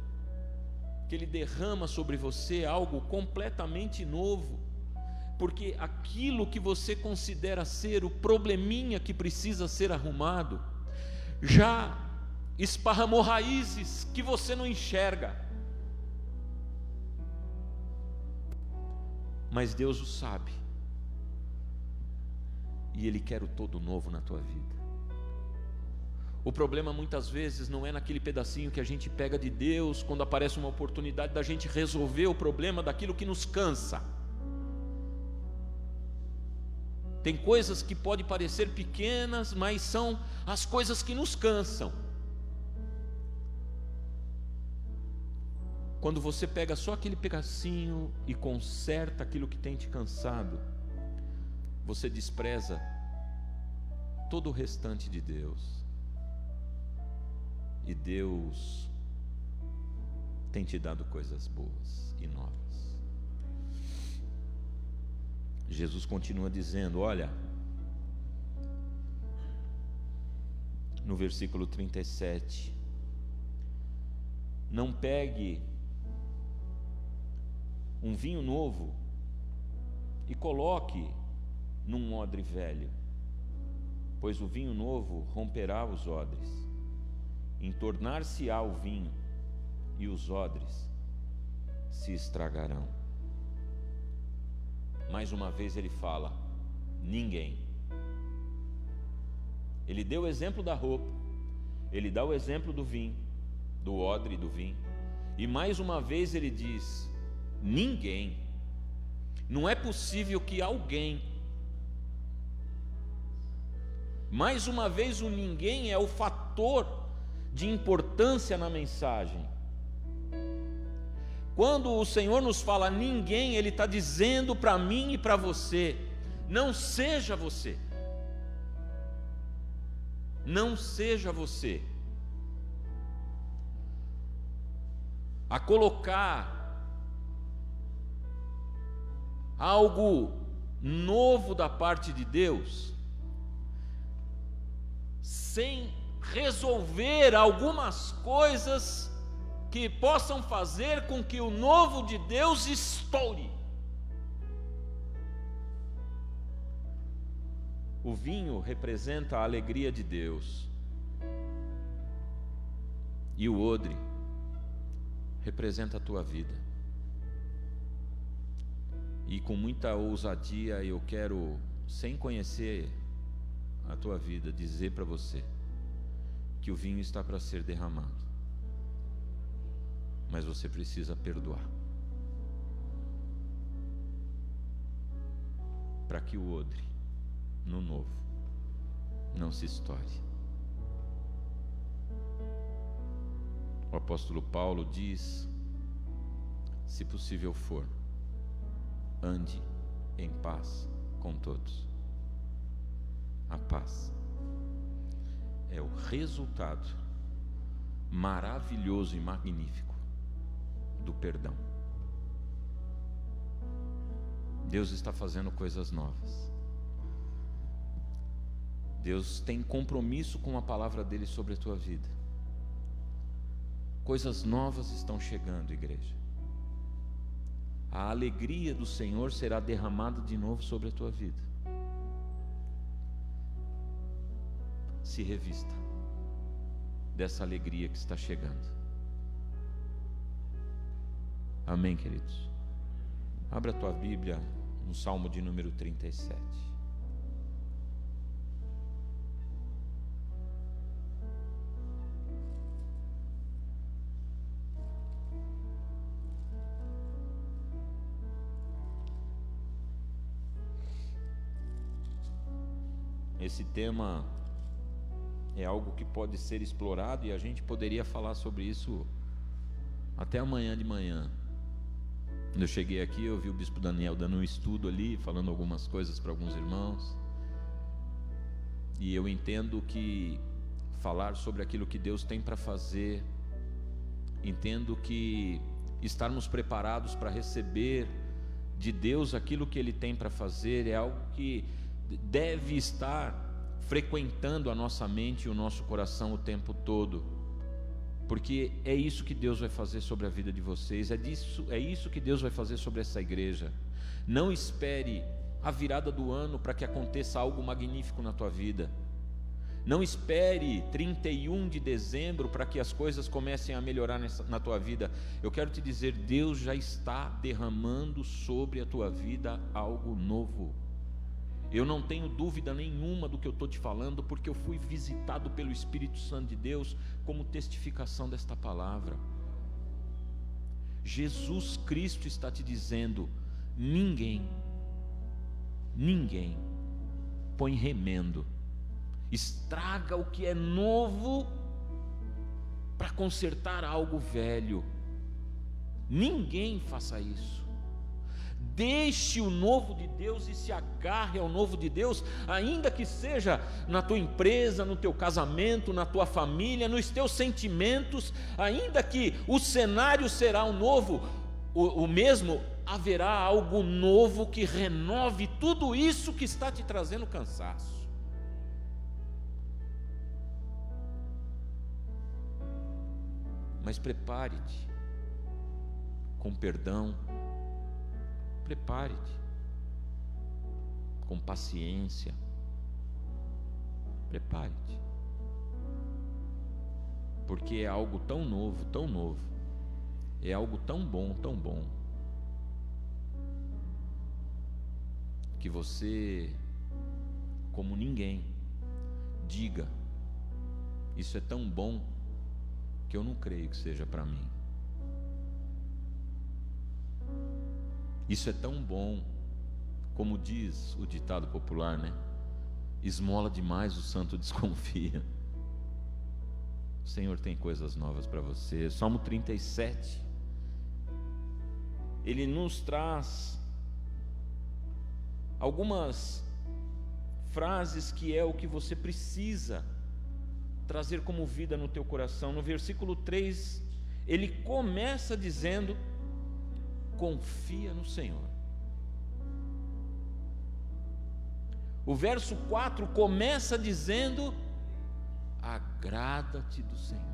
que Ele derrama sobre você algo completamente novo, porque aquilo que você considera ser o probleminha que precisa ser arrumado, já esparramou raízes que você não enxerga. Mas Deus o sabe e Ele quer o todo novo na tua vida. O problema muitas vezes não é naquele pedacinho que a gente pega de Deus quando aparece uma oportunidade da gente resolver o problema daquilo que nos cansa. Tem coisas que podem parecer pequenas, mas são as coisas que nos cansam. Quando você pega só aquele pedacinho e conserta aquilo que tem te cansado, você despreza todo o restante de Deus. E Deus tem te dado coisas boas e novas. Jesus continua dizendo: Olha, no versículo 37, não pegue um vinho novo e coloque num odre velho, pois o vinho novo romperá os odres, entornar-se-á o vinho, e os odres se estragarão. Mais uma vez ele fala: ninguém. Ele deu o exemplo da roupa, ele dá o exemplo do vinho, do odre do vinho, e mais uma vez ele diz: ninguém. Não é possível que alguém mais uma vez, o ninguém é o fator de importância na mensagem. Quando o Senhor nos fala ninguém, Ele está dizendo para mim e para você: não seja você. Não seja você. A colocar algo novo da parte de Deus sem resolver algumas coisas que possam fazer com que o novo de Deus estoure. O vinho representa a alegria de Deus, e o odre representa a tua vida. E com muita ousadia eu quero, sem conhecer a tua vida, dizer para você que o vinho está para ser derramado, mas você precisa perdoar. Para que o odre, no novo, não se estoure. O apóstolo Paulo diz: se possível for, ande em paz com todos a paz. É o resultado maravilhoso e magnífico do perdão. Deus está fazendo coisas novas. Deus tem compromisso com a palavra dele sobre a tua vida. Coisas novas estão chegando, igreja. A alegria do Senhor será derramada de novo sobre a tua vida. se revista dessa alegria que está chegando. Amém, queridos? Abra a tua Bíblia no Salmo de número 37. Esse tema é algo que pode ser explorado e a gente poderia falar sobre isso até amanhã de manhã, quando eu cheguei aqui, eu vi o bispo Daniel dando um estudo ali, falando algumas coisas para alguns irmãos. E eu entendo que falar sobre aquilo que Deus tem para fazer, entendo que estarmos preparados para receber de Deus aquilo que Ele tem para fazer é algo que deve estar frequentando a nossa mente e o nosso coração o tempo todo, porque é isso que Deus vai fazer sobre a vida de vocês, é, disso, é isso que Deus vai fazer sobre essa igreja. Não espere a virada do ano para que aconteça algo magnífico na tua vida. Não espere 31 de dezembro para que as coisas comecem a melhorar nessa, na tua vida. Eu quero te dizer, Deus já está derramando sobre a tua vida algo novo. Eu não tenho dúvida nenhuma do que eu estou te falando, porque eu fui visitado pelo Espírito Santo de Deus como testificação desta palavra. Jesus Cristo está te dizendo: ninguém, ninguém põe remendo, estraga o que é novo para consertar algo velho. Ninguém faça isso. Deixe o novo de Deus e se agarre ao novo de Deus, ainda que seja na tua empresa, no teu casamento, na tua família, nos teus sentimentos, ainda que o cenário será o novo, o, o mesmo, haverá algo novo que renove tudo isso que está te trazendo cansaço. Mas prepare-te com perdão Prepare-te com paciência. Prepare-te. Porque é algo tão novo, tão novo. É algo tão bom, tão bom. Que você, como ninguém, diga: Isso é tão bom que eu não creio que seja para mim. Isso é tão bom, como diz o ditado popular, né? Esmola demais, o santo desconfia. O Senhor tem coisas novas para você. Salmo 37. Ele nos traz algumas frases que é o que você precisa trazer como vida no teu coração. No versículo 3, ele começa dizendo: confia no Senhor. O verso 4 começa dizendo: agrada-te do Senhor.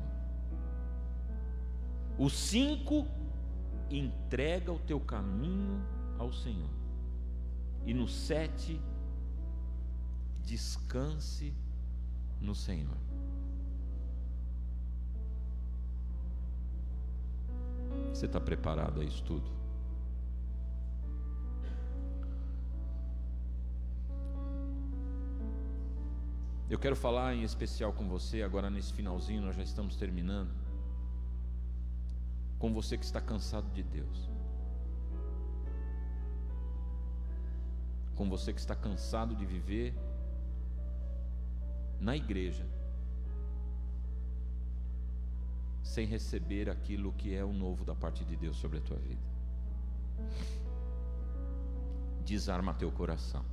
O 5 entrega o teu caminho ao Senhor. E no 7 descanse no Senhor. Você está preparado a isso tudo? Eu quero falar em especial com você, agora nesse finalzinho, nós já estamos terminando. Com você que está cansado de Deus. Com você que está cansado de viver na igreja, sem receber aquilo que é o novo da parte de Deus sobre a tua vida. Desarma teu coração.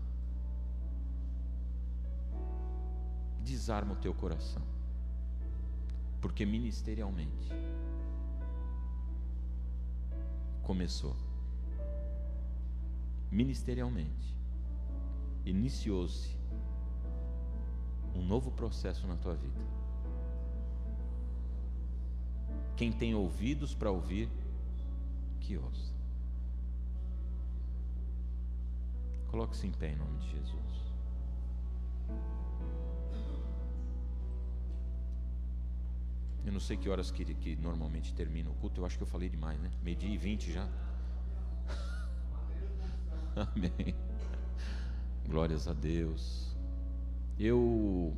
Desarma o teu coração. Porque ministerialmente começou. Ministerialmente iniciou-se um novo processo na tua vida. Quem tem ouvidos para ouvir, que ouça. Coloque-se em pé em nome de Jesus. Eu não sei que horas que, que normalmente termina o culto. Eu acho que eu falei demais, né? E vinte já. Amém. Glórias a Deus. Eu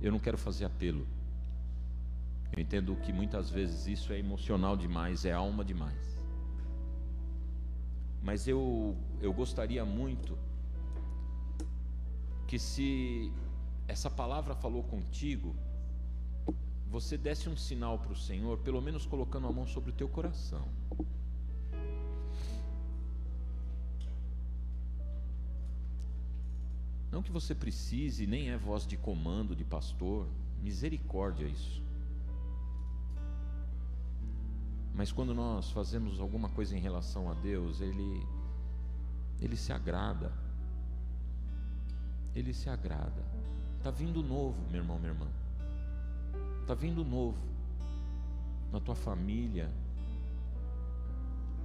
eu não quero fazer apelo. Eu entendo que muitas vezes isso é emocional demais, é alma demais. Mas eu eu gostaria muito que se essa palavra falou contigo, você desse um sinal para o Senhor, pelo menos colocando a mão sobre o teu coração. Não que você precise, nem é voz de comando de pastor, misericórdia isso. Mas quando nós fazemos alguma coisa em relação a Deus, Ele, Ele se agrada. Ele se agrada. Está vindo novo, meu irmão, minha irmã. Está vindo novo na tua família,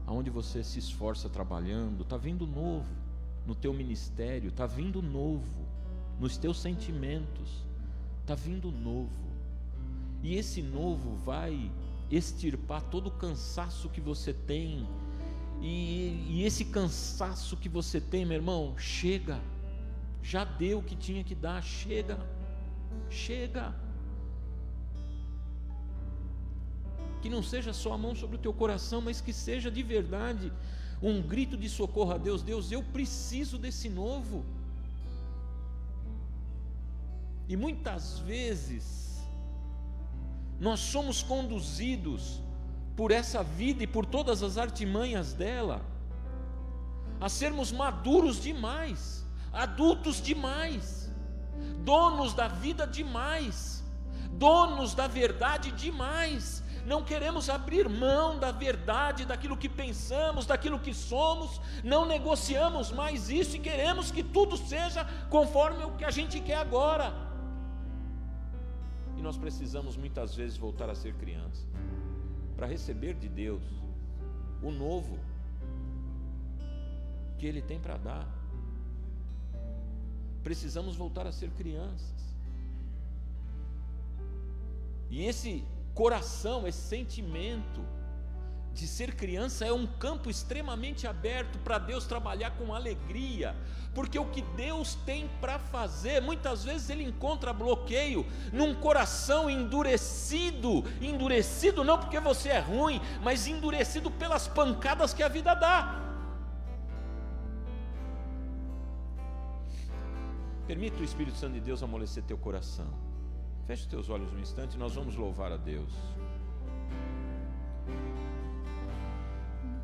aonde você se esforça trabalhando, está vindo novo no teu ministério, está vindo novo nos teus sentimentos, está vindo novo. E esse novo vai extirpar todo o cansaço que você tem. E, e esse cansaço que você tem, meu irmão, chega. Já deu o que tinha que dar, chega. Chega. Que não seja só a mão sobre o teu coração, mas que seja de verdade um grito de socorro a Deus: Deus, eu preciso desse novo. E muitas vezes, nós somos conduzidos por essa vida e por todas as artimanhas dela, a sermos maduros demais, adultos demais, donos da vida demais, donos da verdade demais, não queremos abrir mão da verdade, daquilo que pensamos, daquilo que somos, não negociamos mais isso e queremos que tudo seja conforme o que a gente quer agora. E nós precisamos muitas vezes voltar a ser criança, para receber de Deus o novo que Ele tem para dar. Precisamos voltar a ser crianças. E esse coração, esse sentimento de ser criança é um campo extremamente aberto para Deus trabalhar com alegria, porque o que Deus tem para fazer, muitas vezes Ele encontra bloqueio num coração endurecido endurecido não porque você é ruim, mas endurecido pelas pancadas que a vida dá. Permita o Espírito Santo de Deus amolecer teu coração. Feche teus olhos um instante, nós vamos louvar a Deus.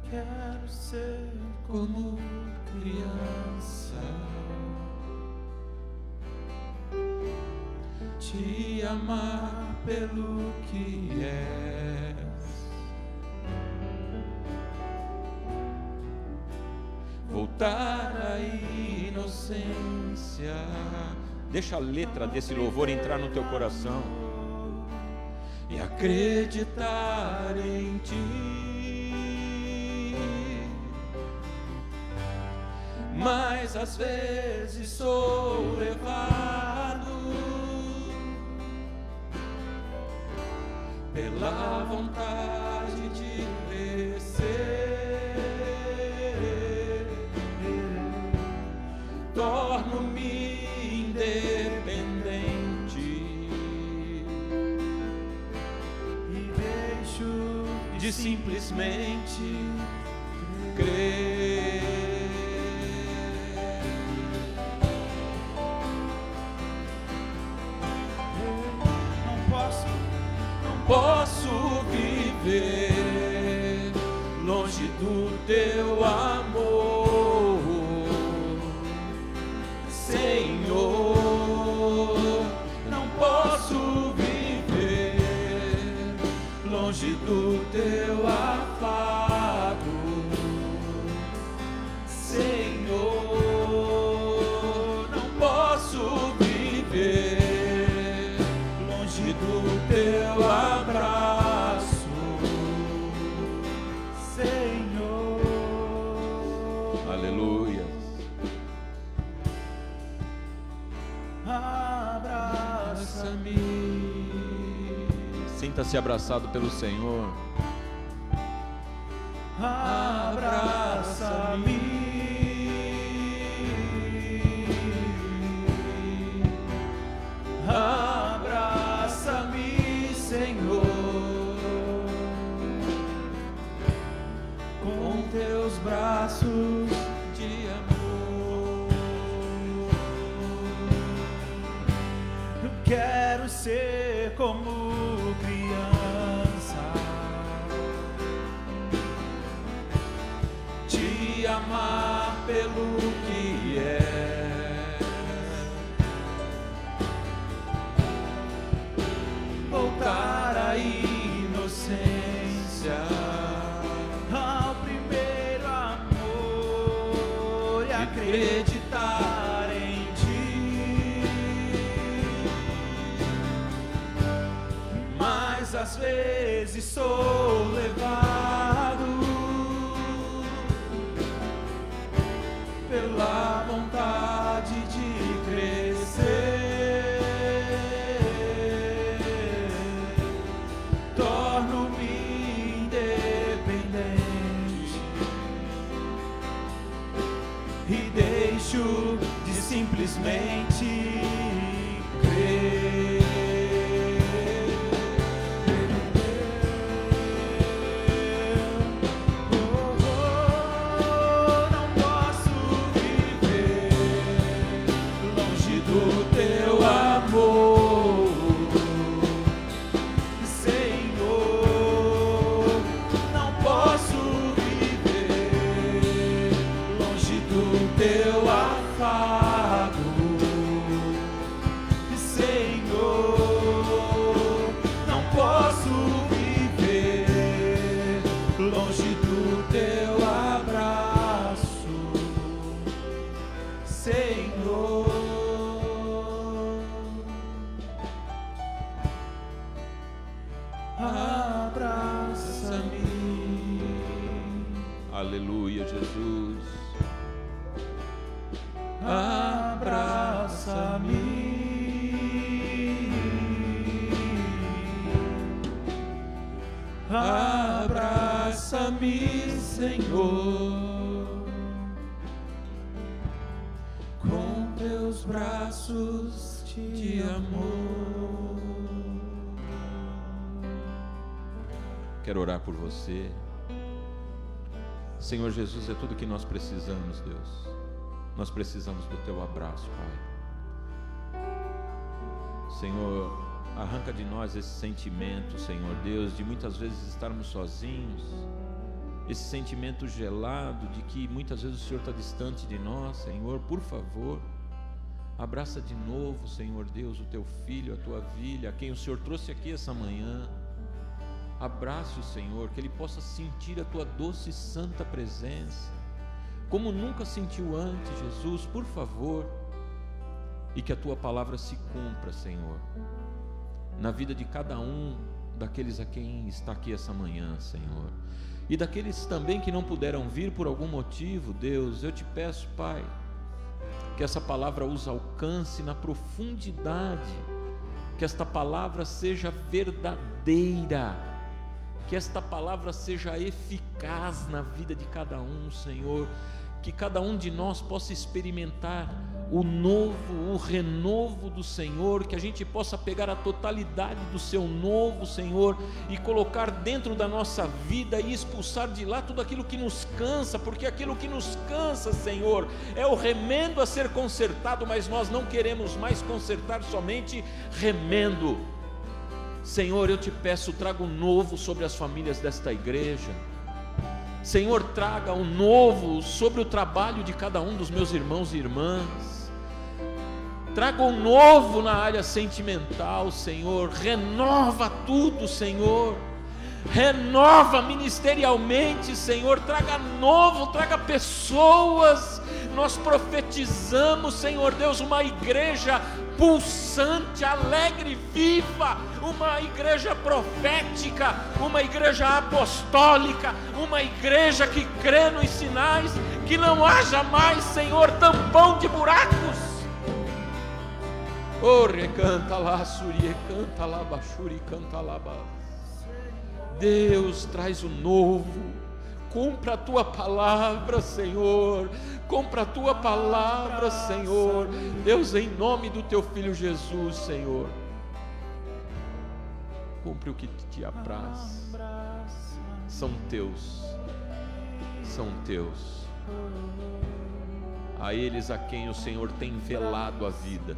Quero ser como criança, te amar pelo que és, voltar à inocência Deixa a letra desse louvor entrar no teu coração. E acreditar em ti. Mas às vezes sou levado pela vontade de crescer. Torno-me de simplesmente Sinta-se abraçado pelo Senhor. Vezes você. Senhor Jesus, é tudo que nós precisamos, Deus. Nós precisamos do teu abraço, Pai. Senhor, arranca de nós esse sentimento, Senhor Deus, de muitas vezes estarmos sozinhos, esse sentimento gelado de que muitas vezes o Senhor está distante de nós, Senhor, por favor. Abraça de novo, Senhor Deus, o teu filho, a tua filha, a quem o Senhor trouxe aqui essa manhã. Abrace o Senhor, que ele possa sentir a tua doce e santa presença, como nunca sentiu antes, Jesus, por favor, e que a tua palavra se cumpra, Senhor, na vida de cada um daqueles a quem está aqui essa manhã, Senhor, e daqueles também que não puderam vir por algum motivo, Deus, eu te peço, Pai, que essa palavra os alcance na profundidade, que esta palavra seja verdadeira, que esta palavra seja eficaz na vida de cada um, Senhor, que cada um de nós possa experimentar o novo, o renovo do Senhor, que a gente possa pegar a totalidade do seu novo, Senhor, e colocar dentro da nossa vida e expulsar de lá tudo aquilo que nos cansa, porque aquilo que nos cansa, Senhor, é o remendo a ser consertado, mas nós não queremos mais consertar somente remendo. Senhor, eu te peço, traga um novo sobre as famílias desta igreja. Senhor, traga um novo sobre o trabalho de cada um dos meus irmãos e irmãs. Traga um novo na área sentimental, Senhor. Renova tudo, Senhor. Renova ministerialmente, Senhor. Traga novo, traga pessoas. Nós profetizamos, Senhor Deus, uma igreja pulsante, alegre, viva, uma igreja profética, uma igreja apostólica, uma igreja que crê nos sinais, que não haja mais, Senhor, tampão de buracos. Oh, recanta lá, suri, canta lá, bachuri, canta lá. Deus traz o novo. Cumpra a tua palavra, Senhor. Cumpra a tua palavra, Senhor. Deus, em nome do teu filho Jesus, Senhor. Cumpre o que te apraz. São teus. São teus. A eles a quem o Senhor tem velado a vida.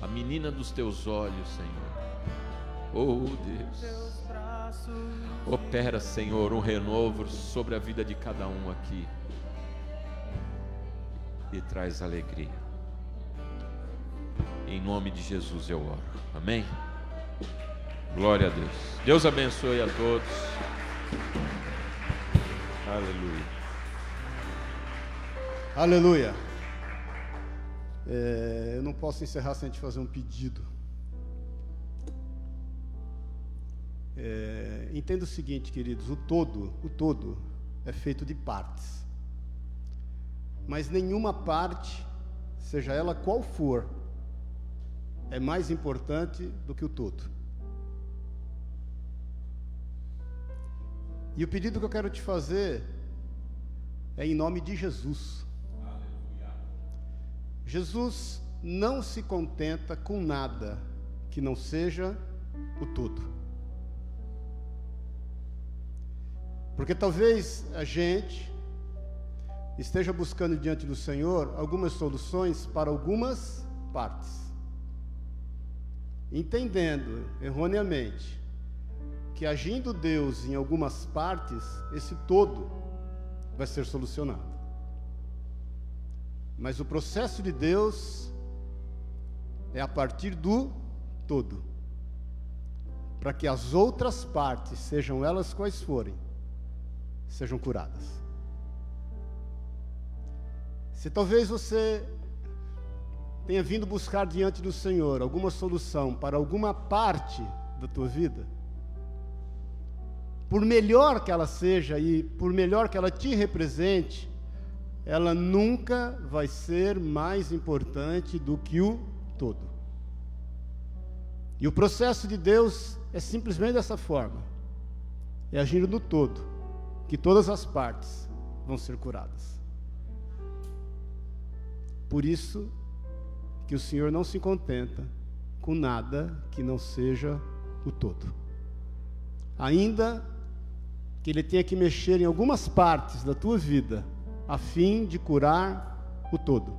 a menina dos teus olhos, Senhor. Oh Deus, opera, Senhor, um renovo sobre a vida de cada um aqui e traz alegria. Em nome de Jesus eu oro. Amém? Glória a Deus. Deus abençoe a todos. Aleluia. Aleluia. É, eu não posso encerrar sem te fazer um pedido. É, entenda o seguinte, queridos: o todo, o todo é feito de partes. Mas nenhuma parte, seja ela qual for, é mais importante do que o todo. E o pedido que eu quero te fazer é em nome de Jesus. Jesus não se contenta com nada que não seja o todo. Porque talvez a gente esteja buscando diante do Senhor algumas soluções para algumas partes, entendendo erroneamente que agindo Deus em algumas partes, esse todo vai ser solucionado. Mas o processo de Deus é a partir do todo. Para que as outras partes, sejam elas quais forem, sejam curadas. Se talvez você tenha vindo buscar diante do Senhor alguma solução para alguma parte da tua vida, por melhor que ela seja e por melhor que ela te represente, ela nunca vai ser mais importante do que o todo. E o processo de Deus é simplesmente dessa forma: é agindo no todo, que todas as partes vão ser curadas. Por isso que o Senhor não se contenta com nada que não seja o todo. Ainda que Ele tenha que mexer em algumas partes da tua vida a fim de curar o todo.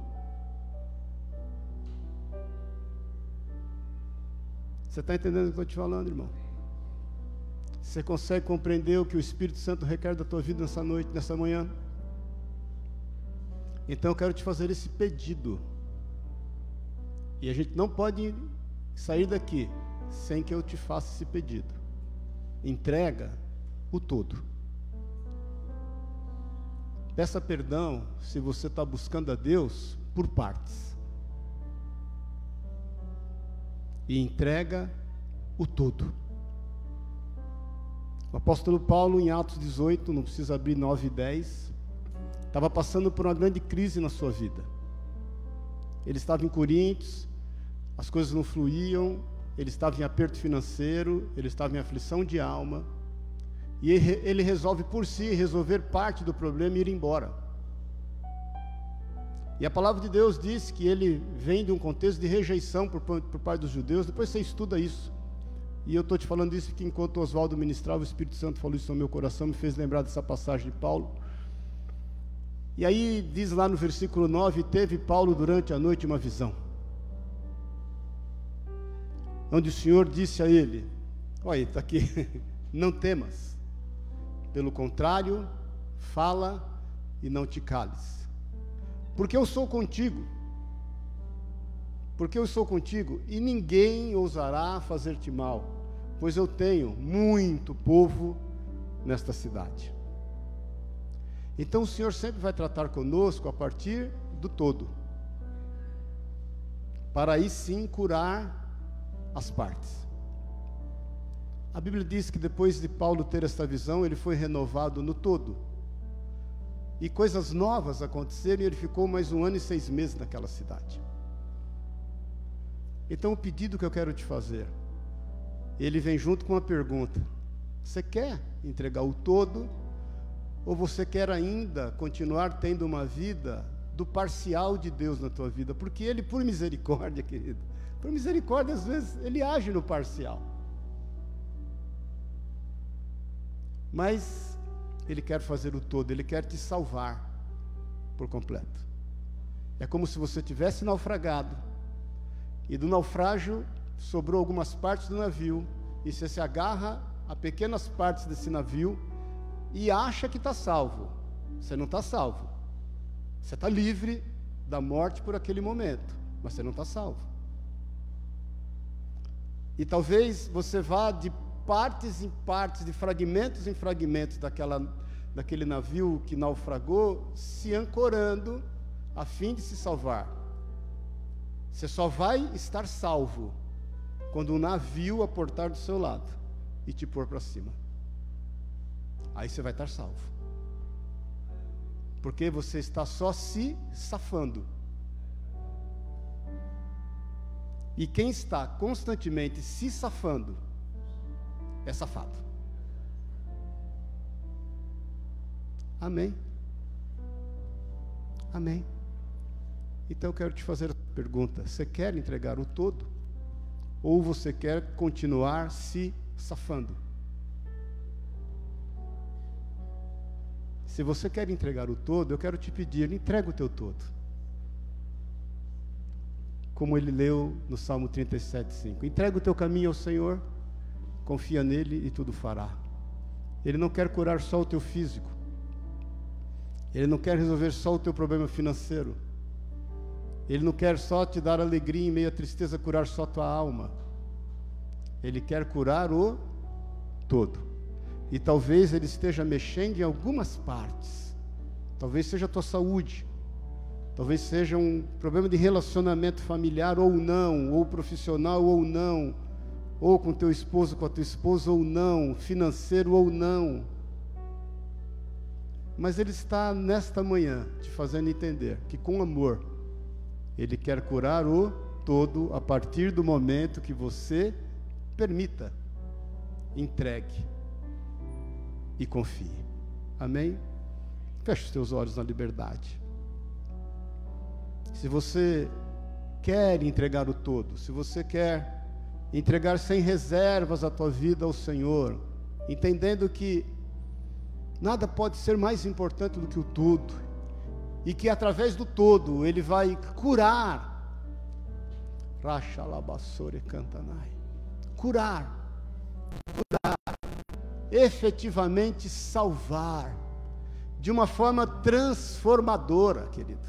Você está entendendo o que eu estou te falando, irmão? Você consegue compreender o que o Espírito Santo requer da tua vida nessa noite, nessa manhã? Então eu quero te fazer esse pedido. E a gente não pode sair daqui sem que eu te faça esse pedido. Entrega o todo. Peça perdão se você está buscando a Deus por partes. E entrega o todo. O apóstolo Paulo, em Atos 18, não precisa abrir 9 e 10, estava passando por uma grande crise na sua vida. Ele estava em Coríntios, as coisas não fluíam, ele estava em aperto financeiro, ele estava em aflição de alma e ele resolve por si resolver parte do problema e ir embora. E a palavra de Deus diz que ele vem de um contexto de rejeição por, por parte dos judeus. Depois você estuda isso. E eu estou te falando isso porque enquanto Oswaldo ministrava, o Espírito Santo falou isso no meu coração, me fez lembrar dessa passagem de Paulo. E aí diz lá no versículo 9: Teve Paulo durante a noite uma visão, onde o Senhor disse a ele: Olha, está aqui, não temas, pelo contrário, fala e não te cales. Porque eu sou contigo. Porque eu estou contigo e ninguém ousará fazer-te mal, pois eu tenho muito povo nesta cidade. Então o Senhor sempre vai tratar conosco a partir do todo, para aí sim curar as partes. A Bíblia diz que depois de Paulo ter esta visão, ele foi renovado no todo. E coisas novas aconteceram e ele ficou mais um ano e seis meses naquela cidade. Então o pedido que eu quero te fazer, ele vem junto com uma pergunta: você quer entregar o todo? Ou você quer ainda continuar tendo uma vida do parcial de Deus na tua vida? Porque Ele, por misericórdia, querido, por misericórdia, às vezes, Ele age no parcial. Mas Ele quer fazer o todo, Ele quer te salvar por completo. É como se você tivesse naufragado, E do naufrágio sobrou algumas partes do navio, e você se agarra a pequenas partes desse navio e acha que está salvo. Você não está salvo. Você está livre da morte por aquele momento, mas você não está salvo. E talvez você vá de partes em partes, de fragmentos em fragmentos daquela, daquele navio que naufragou, se ancorando a fim de se salvar. Você só vai estar salvo quando o navio aportar do seu lado e te pôr para cima. Aí você vai estar salvo. Porque você está só se safando. E quem está constantemente se safando é safado. Amém. Amém. Então eu quero te fazer a pergunta: você quer entregar o todo? Ou você quer continuar se safando? Se você quer entregar o todo, eu quero te pedir, entrega o teu todo como ele leu no Salmo 37:5. Entrega o teu caminho ao Senhor, confia nele e tudo fará. Ele não quer curar só o teu físico. Ele não quer resolver só o teu problema financeiro. Ele não quer só te dar alegria em meio à tristeza, curar só tua alma. Ele quer curar o todo. E talvez ele esteja mexendo em algumas partes. Talvez seja a tua saúde. Talvez seja um problema de relacionamento familiar ou não, ou profissional ou não, ou com teu esposo, com a tua esposa ou não, financeiro ou não. Mas Ele está nesta manhã te fazendo entender que com amor Ele quer curar o todo a partir do momento que você permita, entregue e confie. Amém? Feche os teus olhos na liberdade. Se você quer entregar o todo, se você quer entregar sem reservas a tua vida ao Senhor, entendendo que nada pode ser mais importante do que o todo, e que através do todo Ele vai curar. cantanai. Curar, curar, efetivamente salvar, de uma forma transformadora, querido.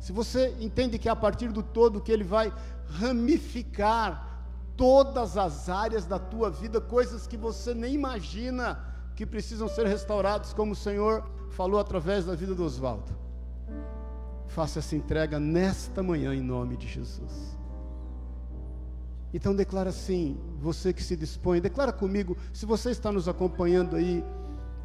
Se você entende que é a partir do todo que ele vai ramificar todas as áreas da tua vida, coisas que você nem imagina que precisam ser restauradas, como o Senhor falou através da vida do Oswaldo. Faça essa entrega nesta manhã em nome de Jesus. Então declara assim, você que se dispõe, declara comigo, se você está nos acompanhando aí,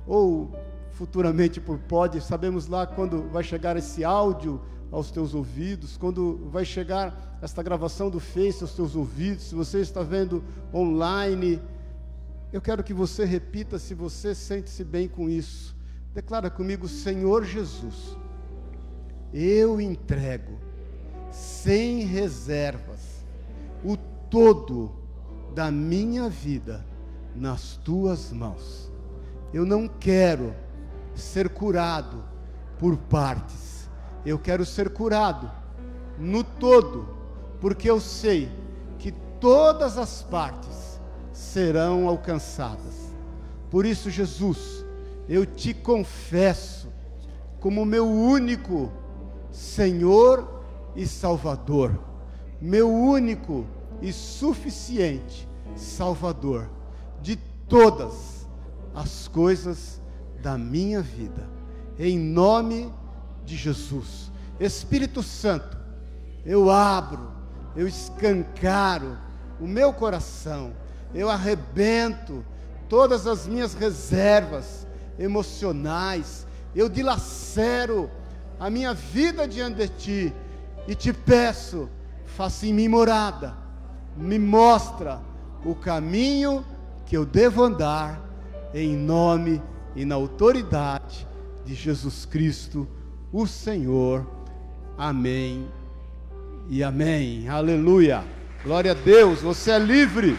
ou futuramente por pod, sabemos lá quando vai chegar esse áudio aos teus ouvidos, quando vai chegar esta gravação do Face aos teus ouvidos, se você está vendo online, eu quero que você repita se você sente-se bem com isso. Declara comigo, Senhor Jesus, eu entrego sem reservas o todo da minha vida nas tuas mãos. Eu não quero ser curado por partes eu quero ser curado no todo, porque eu sei que todas as partes serão alcançadas. Por isso, Jesus, eu te confesso como meu único Senhor e Salvador, meu único e suficiente Salvador de todas as coisas da minha vida. Em nome de Jesus. Espírito Santo, eu abro, eu escancaro o meu coração, eu arrebento todas as minhas reservas emocionais, eu dilacero a minha vida diante de Ti e te peço, faça em mim morada, me mostra o caminho que eu devo andar, em nome e na autoridade de Jesus Cristo o Senhor. Amém e amém. Aleluia. Glória a Deus. Você é livre.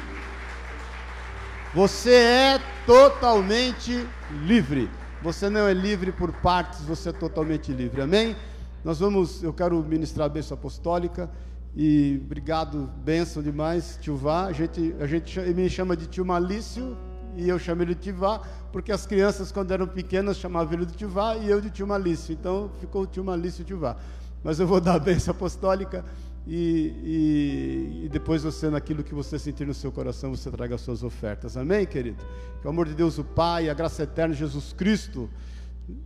Você é totalmente livre. Você não é livre por partes, você é totalmente livre. Amém? Nós vamos, eu quero ministrar a bênção apostólica E obrigado, benção demais, tio Vá. A gente, a gente me chama de tio Malício e eu chamo ele de tio Vá, porque as crianças, quando eram pequenas, chamavam ele de tio Vá e eu de tio Malício. Então ficou tio Malício e tio Vá. Mas eu vou dar a benção apostólica e, e, e depois você, naquilo que você sentir no seu coração, você traga as suas ofertas. Amém, querido? Que o amor de Deus, o Pai, a graça eterna de Jesus Cristo,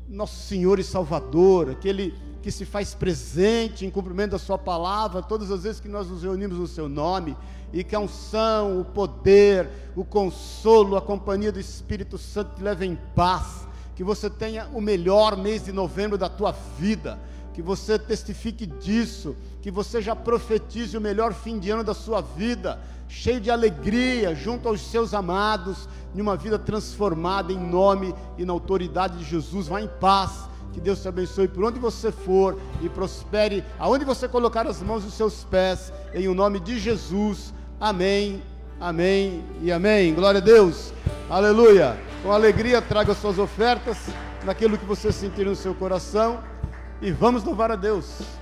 nosso Senhor e Salvador, aquele que se faz presente em cumprimento da Sua palavra, todas as vezes que nós nos reunimos no Seu nome, e que a unção, o poder, o consolo, a companhia do Espírito Santo te leve em paz, que você tenha o melhor mês de novembro da tua vida, que você testifique disso, que você já profetize o melhor fim de ano da sua vida, cheio de alegria, junto aos seus amados, em uma vida transformada em nome e na autoridade de Jesus. Vá em paz. Que Deus te abençoe por onde você for e prospere aonde você colocar as mãos dos seus pés, em o nome de Jesus. Amém, amém e amém. Glória a Deus, aleluia. Com alegria, traga suas ofertas naquilo que você sentir no seu coração e vamos louvar a Deus.